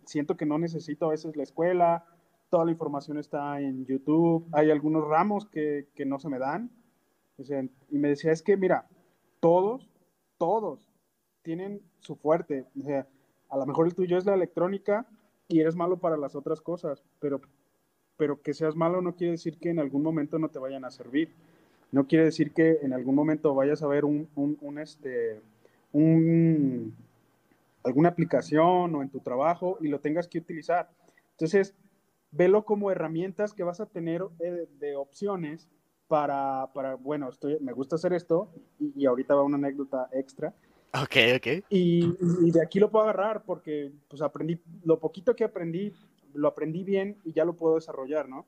[SPEAKER 2] siento que no necesito a veces la escuela, toda la información está en YouTube, hay algunos ramos que, que no se me dan. Y me decía, es que mira, todos, todos tienen su fuerte. O sea, a lo mejor el tuyo es la electrónica y eres malo para las otras cosas, pero, pero que seas malo no quiere decir que en algún momento no te vayan a servir. No quiere decir que en algún momento vayas a ver un, un, un este, un, alguna aplicación o en tu trabajo y lo tengas que utilizar. Entonces, velo como herramientas que vas a tener eh, de opciones para, para bueno, estoy, me gusta hacer esto y, y, ahorita va una anécdota extra.
[SPEAKER 1] Ok, ok.
[SPEAKER 2] Y, y, de aquí lo puedo agarrar porque pues aprendí, lo poquito que aprendí, lo aprendí bien y ya lo puedo desarrollar, ¿no?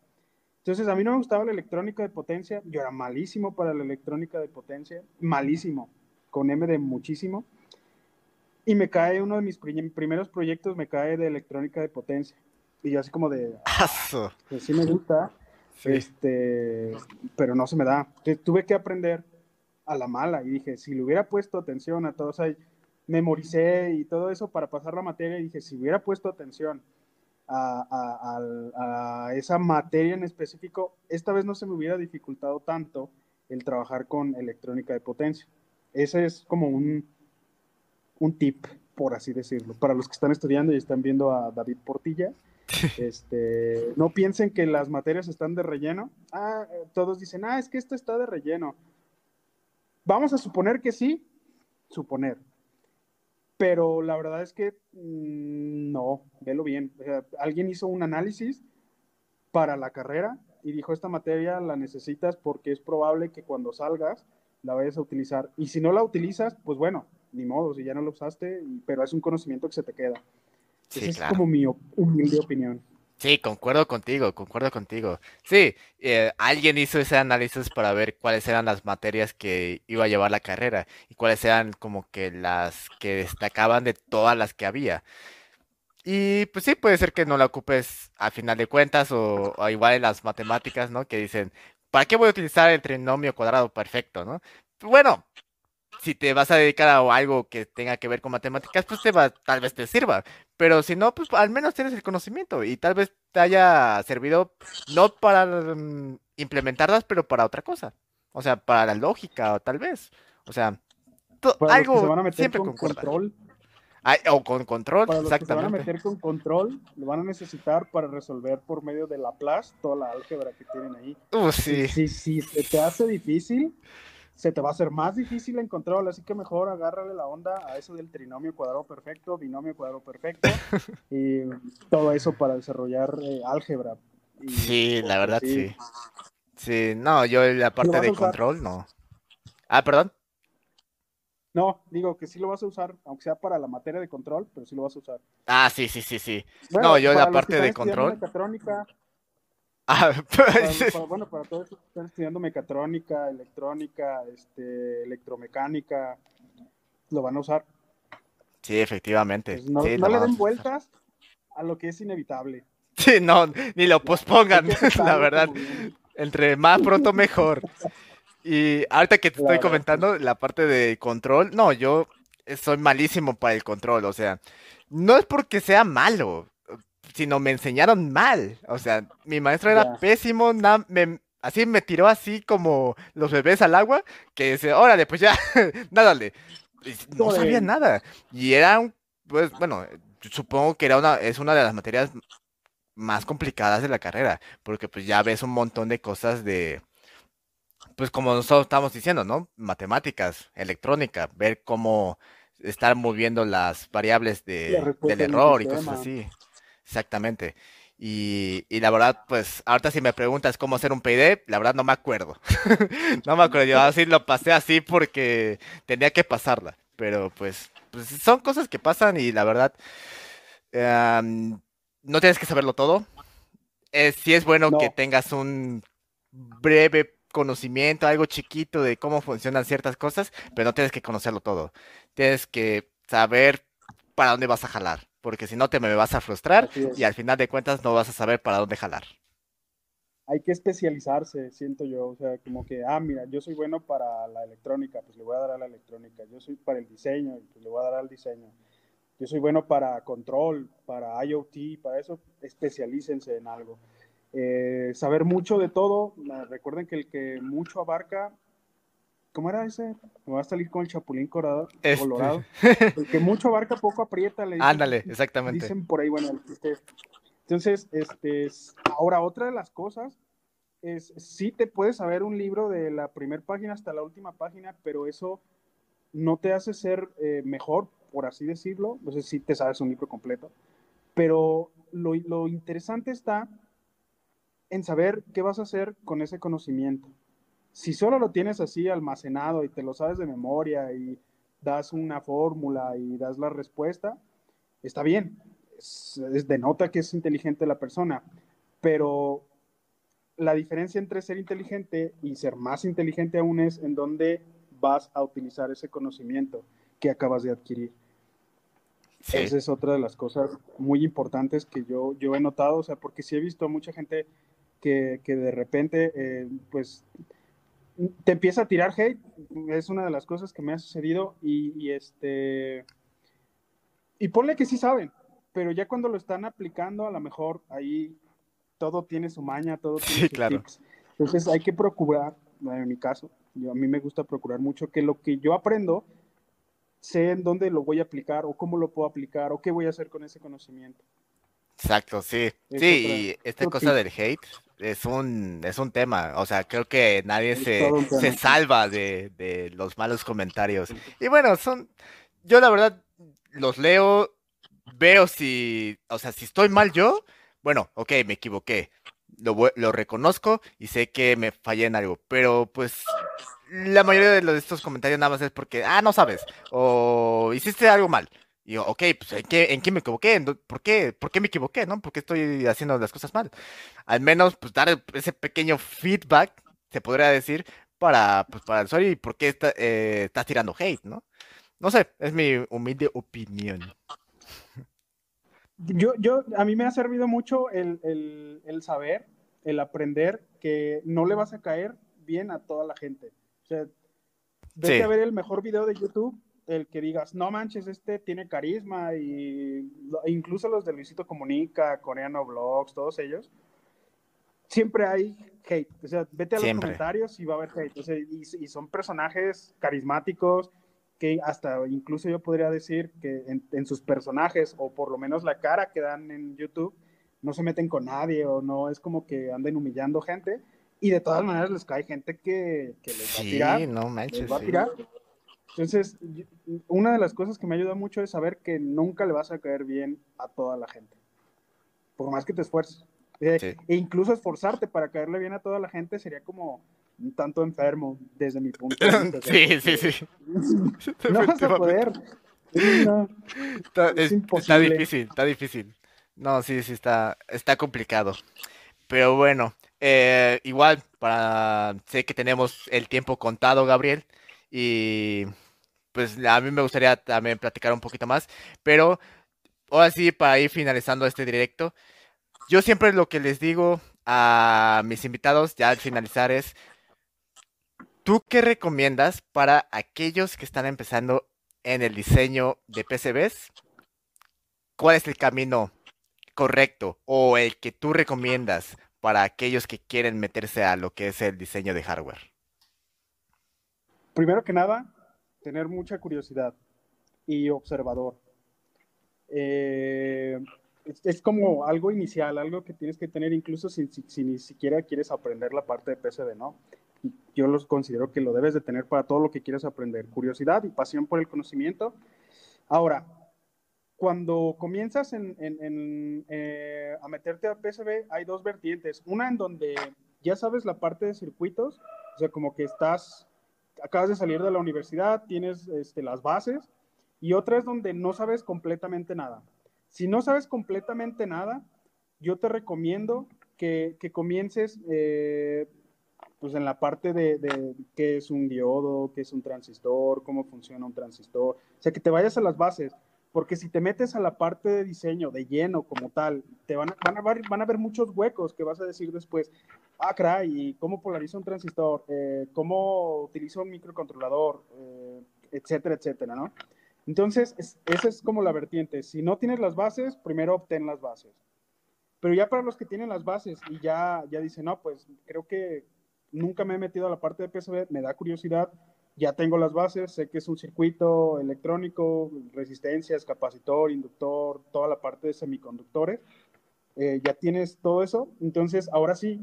[SPEAKER 2] Entonces a mí no me gustaba la electrónica de potencia, yo era malísimo para la electrónica de potencia, malísimo, con M de muchísimo. Y me cae uno de mis primeros proyectos, me cae de electrónica de potencia. Y yo así como de, pues sí me gusta, sí. este, pero no se me da. Entonces, tuve que aprender a la mala y dije, si le hubiera puesto atención a todo, o sea, memoricé y todo eso para pasar la materia y dije, si hubiera puesto atención a, a, a, a, esa materia en específico, esta vez no se me hubiera dificultado tanto el trabajar con electrónica de potencia. Ese es como un, un tip, por así decirlo, para los que están estudiando y están viendo a David Portilla. Este, no piensen que las materias están de relleno. Ah, todos dicen, ah, es que esto está de relleno. Vamos a suponer que sí, suponer. Pero la verdad es que mmm, no, velo bien. O sea, alguien hizo un análisis para la carrera y dijo, esta materia la necesitas porque es probable que cuando salgas la vayas a utilizar. Y si no la utilizas, pues bueno, ni modo, si ya no lo usaste, pero es un conocimiento que se te queda. Sí, Esa claro. es como mi humilde opinión.
[SPEAKER 1] Sí, concuerdo contigo, concuerdo contigo. Sí, eh, alguien hizo ese análisis para ver cuáles eran las materias que iba a llevar la carrera y cuáles eran como que las que destacaban de todas las que había. Y pues sí, puede ser que no la ocupes a final de cuentas o, o igual en las matemáticas, ¿no? Que dicen, ¿para qué voy a utilizar el trinomio cuadrado perfecto, no? Bueno, si te vas a dedicar a algo que tenga que ver con matemáticas, pues te va, tal vez te sirva. Pero si no, pues al menos tienes el conocimiento y tal vez te haya servido no para um, implementarlas, pero para otra cosa. O sea, para la lógica, o tal vez. O sea, algo
[SPEAKER 2] se van a meter
[SPEAKER 1] siempre
[SPEAKER 2] con
[SPEAKER 1] concuerda.
[SPEAKER 2] control.
[SPEAKER 1] Ay, o con control,
[SPEAKER 2] Para los que se van a
[SPEAKER 1] exactamente.
[SPEAKER 2] meter con control, lo van a necesitar para resolver por medio de Laplace toda la álgebra que tienen ahí.
[SPEAKER 1] Uh, sí.
[SPEAKER 2] Si, si se te hace difícil, se te va a hacer más difícil en control, así que mejor agárrale la onda a eso del trinomio cuadrado perfecto, binomio cuadrado perfecto y todo eso para desarrollar eh, álgebra. Y,
[SPEAKER 1] Sí, la verdad sí. Sí, no, yo la parte de control no. Ah, perdón.
[SPEAKER 2] No, digo que sí lo vas a usar, aunque sea para la materia de control, pero sí lo vas a usar.
[SPEAKER 1] Ah, sí, sí, sí, sí.
[SPEAKER 2] Bueno,
[SPEAKER 1] No, yo la parte de control.
[SPEAKER 2] Mecatrónica,
[SPEAKER 1] Ah, pues,
[SPEAKER 2] para- bueno, para todos los que están estudiando mecatrónica, electrónica, este, electromecánica, lo van a usar.
[SPEAKER 1] sí, efectivamente.
[SPEAKER 2] Pues no
[SPEAKER 1] Sí,
[SPEAKER 2] no le den vueltas a lo que es inevitable.
[SPEAKER 1] Sí, no, ni lo pospongan, la verdad. Entre más pronto mejor. Y ahorita que te estoy comentando la parte de control, no, yo soy malísimo para el control, o sea, no es porque sea malo, sino me enseñaron mal, o sea, mi maestro era pésimo, na- me- así me tiró así como los bebés al agua, que dice, órale, pues ya, nádale. No sabía nada, y era un, pues, bueno, supongo que era una, es una de las materias más complicadas de la carrera, porque pues ya ves un montón de cosas de, pues como nosotros estamos diciendo, ¿no? Matemáticas, electrónica, ver cómo estar moviendo las variables de, del error y cosas así. Exactamente. Y, y la verdad, pues ahorita si me preguntas cómo hacer un PID, la verdad no me acuerdo. No me acuerdo, yo así lo pasé así porque tenía que pasarla. Pero pues, pues son cosas que pasan y la verdad, em, no tienes que saberlo todo. Eh, sí es bueno que tengas un breve conocimiento, algo chiquito de cómo funcionan ciertas cosas, pero no tienes que conocerlo todo. Tienes que saber para dónde vas a jalar, porque si no te me vas a frustrar y al final de cuentas no vas a saber para dónde jalar.
[SPEAKER 2] hay que especializarse, siento yo, o sea, como que, ah, mira, yo soy bueno para la electrónica, pues le voy a dar a la electrónica, yo soy para el diseño, pues le voy a dar al diseño, yo soy bueno para control, para IoT, para eso, especialícense en algo. Eh, saber mucho de todo, recuerden que el que mucho abarca, ¿cómo era ese? Me va a salir con el chapulín colorado. Este. colorado. El que mucho abarca, poco aprieta. Le
[SPEAKER 1] Ándale, exactamente.
[SPEAKER 2] Dicen por ahí, bueno, este, entonces, este, ahora otra de las cosas es, sí te puedes saber un libro de la primera página hasta la última página, pero eso no te hace ser eh, mejor, por así decirlo. No sé si te sabes un libro completo, pero lo, lo interesante está en saber qué vas a hacer con ese conocimiento. Si solo lo tienes así almacenado y te lo sabes de memoria y das una fórmula y das la respuesta, está bien, es, denota que es inteligente la persona, pero la diferencia entre ser inteligente y ser más inteligente aún es en dónde vas a utilizar ese conocimiento que acabas de adquirir. Esa es otra de las cosas muy importantes que yo, yo he notado, o sea, porque sí he visto mucha gente que, que de repente, eh, pues, te empieza a tirar hate, es una de las cosas que me ha sucedido y, y este, y ponle que sí saben, pero ya cuando lo están aplicando, a lo mejor ahí todo tiene su maña, todo tiene sí, claro. Entonces hay que procurar, en mi caso, yo, a mí me gusta procurar mucho que lo que yo aprendo, sé en dónde lo voy a aplicar o cómo lo puedo aplicar o qué voy a hacer con ese conocimiento.
[SPEAKER 1] Exacto, sí. sí, y esta cosa del hate es un, es un tema. O sea, creo que nadie se, se salva de, de los malos comentarios. Y bueno, son, yo la verdad los leo veo si, o sea, si estoy mal yo, bueno, ok, me equivoqué, lo, lo reconozco y sé que me fallé en algo, pero pues la mayoría de, los, estos comentarios nada más es porque, ah, no sabes, o hiciste algo mal. Y yo, ok, pues ¿en qué, ¿en qué me equivoqué? ¿Por qué? ¿Por qué me equivoqué? ¿No? ¿Por qué estoy haciendo las cosas mal? Al menos, pues dar ese pequeño feedback, se podría decir, para, pues, para el usuario y por qué está, eh, estás tirando hate, ¿no? No sé, es mi humilde opinión.
[SPEAKER 2] Yo, yo, a mí me ha servido mucho el, saber, el aprender que no le vas a caer bien a toda la gente. O sea, vete a ver el mejor video de YouTube, el que digas, no manches, este tiene carisma, y incluso los de Luisito Comunica, Coreano Vlogs, todos ellos, siempre hay hate. O sea, vete a los comentarios y va a haber hate. O sea, y, y son personajes carismáticos, que hasta incluso yo podría decir que en, sus personajes, o por lo menos la cara que dan en YouTube, no se meten con nadie o no es como que anden humillando gente. Y de todas maneras les cae gente que, les va a tirar.
[SPEAKER 1] no manches.
[SPEAKER 2] va a tirar. Entonces, una de las cosas que me ayuda mucho es saber que nunca le vas a caer bien a toda la gente. Por más que te esfuerces. Eh, e incluso esforzarte para caerle bien a toda la gente sería como un tanto enfermo desde mi punto de vista.
[SPEAKER 1] Sí, sí, sí.
[SPEAKER 2] no vas a poder.
[SPEAKER 1] está, difícil, está difícil. No, sí, sí, está, está complicado. Pero bueno, eh, igual, para sé que tenemos el tiempo contado, Gabriel, y pues a mí me gustaría también platicar un poquito más, pero ahora sí, para ir finalizando este directo, yo siempre lo que les digo a mis invitados ya al finalizar es, ¿Tú qué recomiendas para aquellos que están empezando en el diseño de PCBs? ¿Cuál es el camino correcto o el que tú recomiendas para aquellos que quieren meterse a lo que es el diseño de hardware?
[SPEAKER 2] Primero que nada, tener mucha curiosidad y observador. Eh, es, como algo inicial, algo que tienes que tener incluso si, ni siquiera quieres aprender la parte de PCB, ¿no? yo los considero que lo debes de tener para todo lo que quieras aprender, curiosidad y pasión por el conocimiento. Ahora, cuando comienzas eh, a meterte a PCB, hay dos vertientes. Una en donde ya sabes la parte de circuitos, o sea, como que estás, acabas de salir de la universidad, tienes este, las bases, y otra es donde no sabes completamente nada. Si no sabes completamente nada, yo te recomiendo que, comiences eh, pues en la parte de, qué es un diodo, qué es un transistor, cómo funciona un transistor, o sea, que te vayas a las bases, porque si te metes a la parte de diseño de lleno como tal, te van a, van a, ver, van a ver muchos huecos que vas a decir después, ah, caray, ¿cómo polariza un transistor? Eh, ¿Cómo utiliza un microcontrolador? Eh, etcétera, etcétera, ¿no? Entonces, esa es como la vertiente. Si no tienes las bases, primero obtén las bases. Pero ya para los que tienen las bases y ya, ya dicen, no, pues creo que nunca me he metido a la parte de PCB, me da curiosidad, ya tengo las bases, sé que es un circuito electrónico, resistencias, capacitor, inductor, toda la parte de semiconductores. Eh, ya tienes todo eso. Entonces, ahora sí,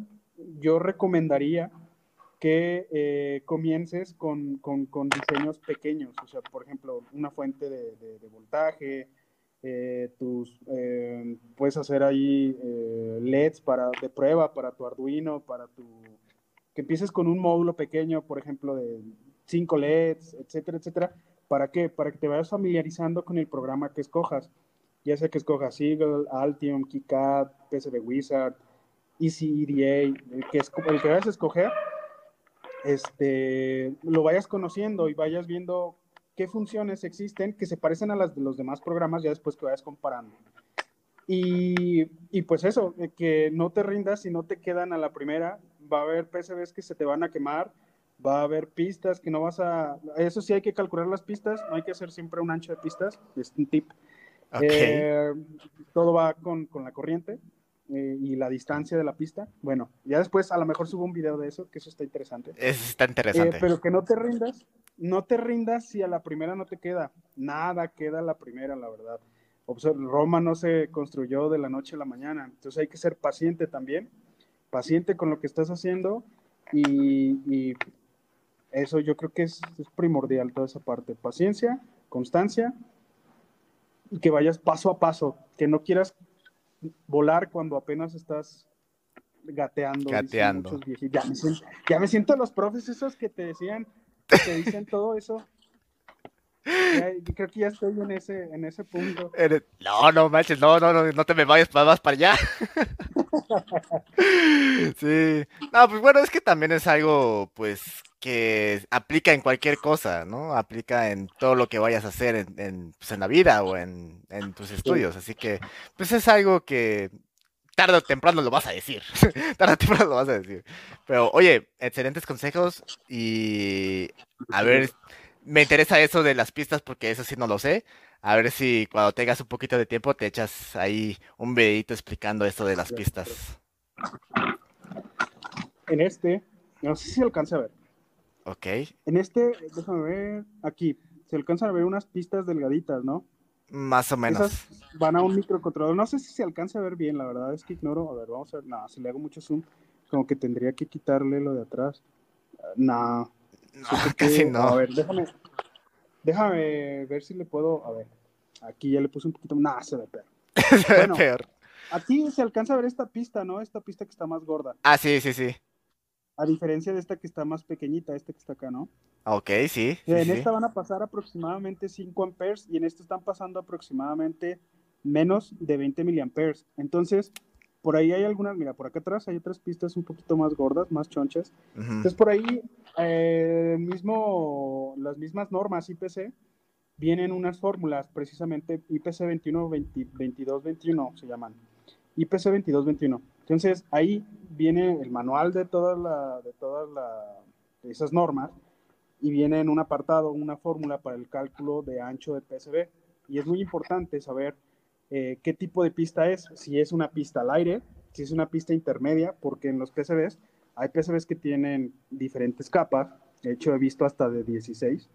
[SPEAKER 2] yo recomendaría que eh, comiences con, con, con, diseños pequeños, o sea, por ejemplo, una fuente de, de, voltaje, eh, tus, eh, puedes hacer ahí LEDs para, de prueba para tu Arduino, para tu, que empieces con un módulo pequeño, por ejemplo, de 5 LEDs, etcétera, etcétera. ¿Para qué? Para que te vayas familiarizando con el programa que escojas, ya sea que escojas Eagle, Altium, KiCad, PCB Wizard, Easy EDA, el que, el que vayas a escoger, este, lo vayas conociendo y vayas viendo qué funciones existen que se parecen a las de los demás programas ya después que vayas comparando. Y, y, pues eso, que no te rindas si no te quedan a la primera. Va a haber PCBs que se te van a quemar, va a haber pistas que no vas a... Eso sí hay que calcular las pistas, no hay que hacer siempre un ancho de pistas, es un tip. Eh, todo va con, con la corriente. Eh, y la distancia de la pista. Bueno, ya después a lo mejor subo un video de eso, que eso está interesante.
[SPEAKER 1] Eso está interesante.
[SPEAKER 2] Eh, pero que no te rindas, no te rindas si a la primera no te queda. Nada queda a la primera, la verdad. Roma no se construyó de la noche a la mañana, entonces hay que ser paciente también, paciente con lo que estás haciendo y, eso yo creo que es, es primordial toda esa parte. Paciencia, constancia y que vayas paso a paso, que no quieras volar cuando apenas estás gateando.
[SPEAKER 1] Gateando.
[SPEAKER 2] Ya me, siento, ya me siento los profes esos que te decían, que te dicen todo eso. Yo creo que ya estoy en ese, en ese punto.
[SPEAKER 1] No, no manches, no, no, no, no te me vayas, vas para allá. sí. No, pues bueno, es que también es algo, pues, que aplica en cualquier cosa, ¿no? Aplica en todo lo que vayas a hacer en, en, pues, en la vida o en, en tus estudios. Así que, pues es algo que tarde o temprano lo vas a decir. tarde o temprano lo vas a decir. Pero, oye, excelentes consejos y a ver, me interesa eso de las pistas porque eso sí no lo sé. A ver si cuando tengas un poquito de tiempo te echas ahí un videito explicando esto de las pistas.
[SPEAKER 2] En este, no sé si se alcanza a ver.
[SPEAKER 1] Ok.
[SPEAKER 2] En este, déjame ver, aquí, se alcanzan a ver unas pistas delgaditas, ¿no?
[SPEAKER 1] Más o menos.
[SPEAKER 2] Esas van a un microcontrolador. No sé si se alcanza a ver bien, la verdad es que ignoro. A ver, vamos a ver. No, si le hago mucho zoom, como que tendría que quitarle lo de atrás. No.
[SPEAKER 1] No, casi no.
[SPEAKER 2] A ver, déjame, déjame ver si le puedo. A ver, aquí ya le puse un poquito. Nah, se ve peor.
[SPEAKER 1] se ve peor.
[SPEAKER 2] Aquí se alcanza a ver esta pista, ¿no? Esta pista que está más gorda.
[SPEAKER 1] Ah, sí, sí, sí.
[SPEAKER 2] A diferencia de esta que está más pequeñita, esta que está acá, ¿no?
[SPEAKER 1] Ok, sí.
[SPEAKER 2] en esta van a pasar aproximadamente 5 amperes y en esta están pasando aproximadamente menos de 20 miliamperes. Entonces, por ahí hay algunas, mira, por acá atrás hay otras pistas un poquito más gordas, más chonchas. Entonces, por ahí, eh, mismo, las mismas normas IPC vienen unas fórmulas, precisamente IPC 21, 22, 21 se llaman. IPC 2221. Entonces, ahí viene el manual de todas la, de todas esas normas y viene en un apartado una fórmula para el cálculo de ancho de PCB. Y es muy importante saber eh, qué tipo de pista es, si es una pista al aire, si es una pista intermedia, porque en los PCBs hay PCBs que tienen diferentes capas. De hecho, he visto hasta de 16.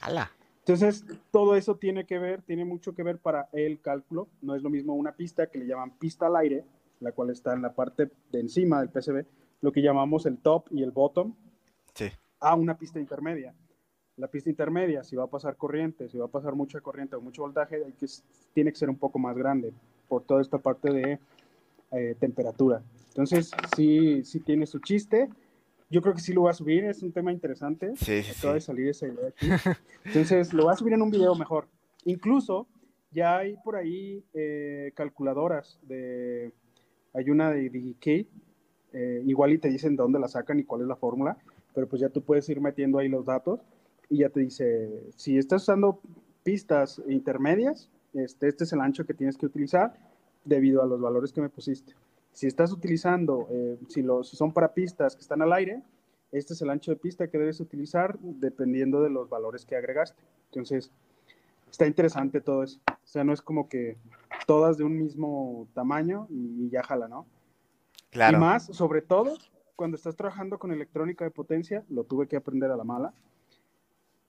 [SPEAKER 1] ¡Hala!
[SPEAKER 2] Entonces, todo eso tiene que ver, tiene mucho que ver para el cálculo. No es lo mismo una pista que le llaman pista al aire, la cual está en la parte de encima del PCB, lo que llamamos el top y el bottom,
[SPEAKER 1] sí.
[SPEAKER 2] a una pista intermedia. La pista intermedia, si va a pasar corriente, si va a pasar mucha corriente o mucho voltaje, hay que, tiene que ser un poco más grande por toda esta parte de eh, temperatura. Entonces, sí, sí tiene su chiste yo creo que sí lo voy a subir, es un tema interesante.
[SPEAKER 1] Sí, sí, Acaba
[SPEAKER 2] de salir esa idea aquí. Entonces, lo voy a subir en un video mejor. Incluso, ya hay por ahí eh, calculadoras de... Hay una de DigiKey, eh, igual y te dicen dónde la sacan y cuál es la fórmula, pero pues ya tú puedes ir metiendo ahí los datos y ya te dice, si estás usando pistas intermedias, este, este es el ancho que tienes que utilizar debido a los valores que me pusiste. Si estás utilizando, eh, si, los, si son para pistas que están al aire, este es el ancho de pista que debes utilizar dependiendo de los valores que agregaste. Entonces, está interesante todo eso. O sea, no es como que todas de un mismo tamaño y ya jala, ¿no? Claro. Y más, sobre todo, cuando estás trabajando con electrónica de potencia, lo tuve que aprender a la mala.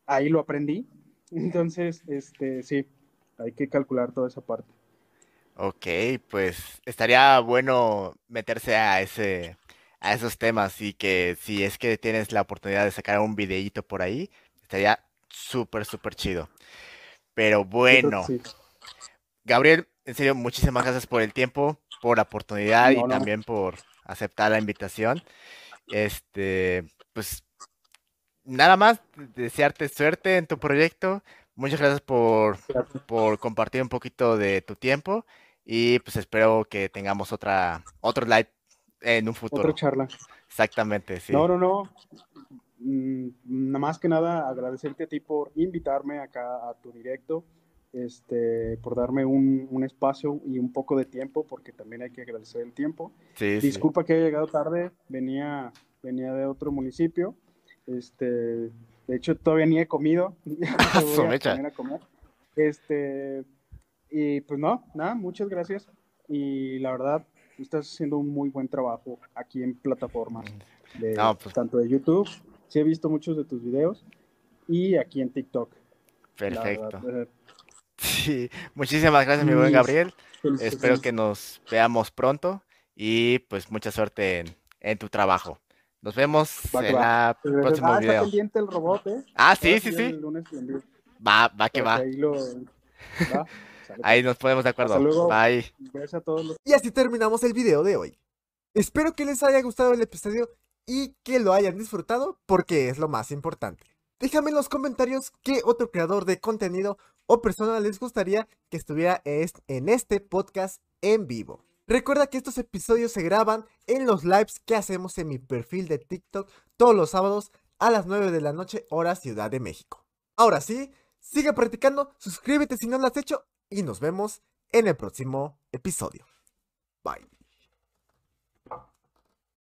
[SPEAKER 2] Ahí lo aprendí. Entonces, este, sí, hay que calcular toda esa parte.
[SPEAKER 1] Ok, pues estaría bueno meterse a ese, a esos temas y que si es que tienes la oportunidad de sacar un videíto por ahí, estaría súper, súper chido. Pero bueno, Gabriel, en serio, muchísimas gracias por el tiempo, por la oportunidad y también por aceptar la invitación. Este, pues nada más, desearte suerte en tu proyecto. Muchas gracias por, por compartir un poquito de tu tiempo y pues espero que tengamos otra otro live en un futuro.
[SPEAKER 2] Otra charla.
[SPEAKER 1] Exactamente, sí.
[SPEAKER 2] No, no, no. Mm, nada más que nada agradecerte a ti por invitarme acá a tu directo este, por darme un, un, espacio y un poco de tiempo, porque también hay que agradecer el tiempo. Disculpa que haya llegado tarde, venía, venía de otro municipio. Este, de hecho, todavía ni he comido. voy a, a comer. Este, y pues no, nada, muchas gracias. Y la verdad, estás haciendo un muy buen trabajo aquí en plataformas, de, pues tanto de YouTube, sí he visto muchos de tus videos, y aquí en TikTok.
[SPEAKER 1] Perfecto. Eh, Sí, muchísimas gracias, mi buen Gabriel. Espero que nos veamos pronto y pues mucha suerte en, tu trabajo. Nos vemos en la próximo ah, video.
[SPEAKER 2] pendiente el robot, ¿eh?
[SPEAKER 1] Ah, sí, sí, sí. Va, va que va. Ahí, nos ponemos de acuerdo. Bye.
[SPEAKER 2] A todos
[SPEAKER 3] Y así terminamos el video de hoy. Espero que les haya gustado el episodio y que lo hayan disfrutado porque es lo más importante. Déjame en los comentarios qué otro creador de contenido o persona les gustaría que estuviera en este podcast en vivo. Recuerda que estos episodios se graban en los lives que hacemos en mi perfil de TikTok todos los sábados a las 9 de la noche hora Ciudad de México. Ahora sí, sigue practicando, suscríbete si no lo has hecho y nos vemos en el próximo episodio. Bye.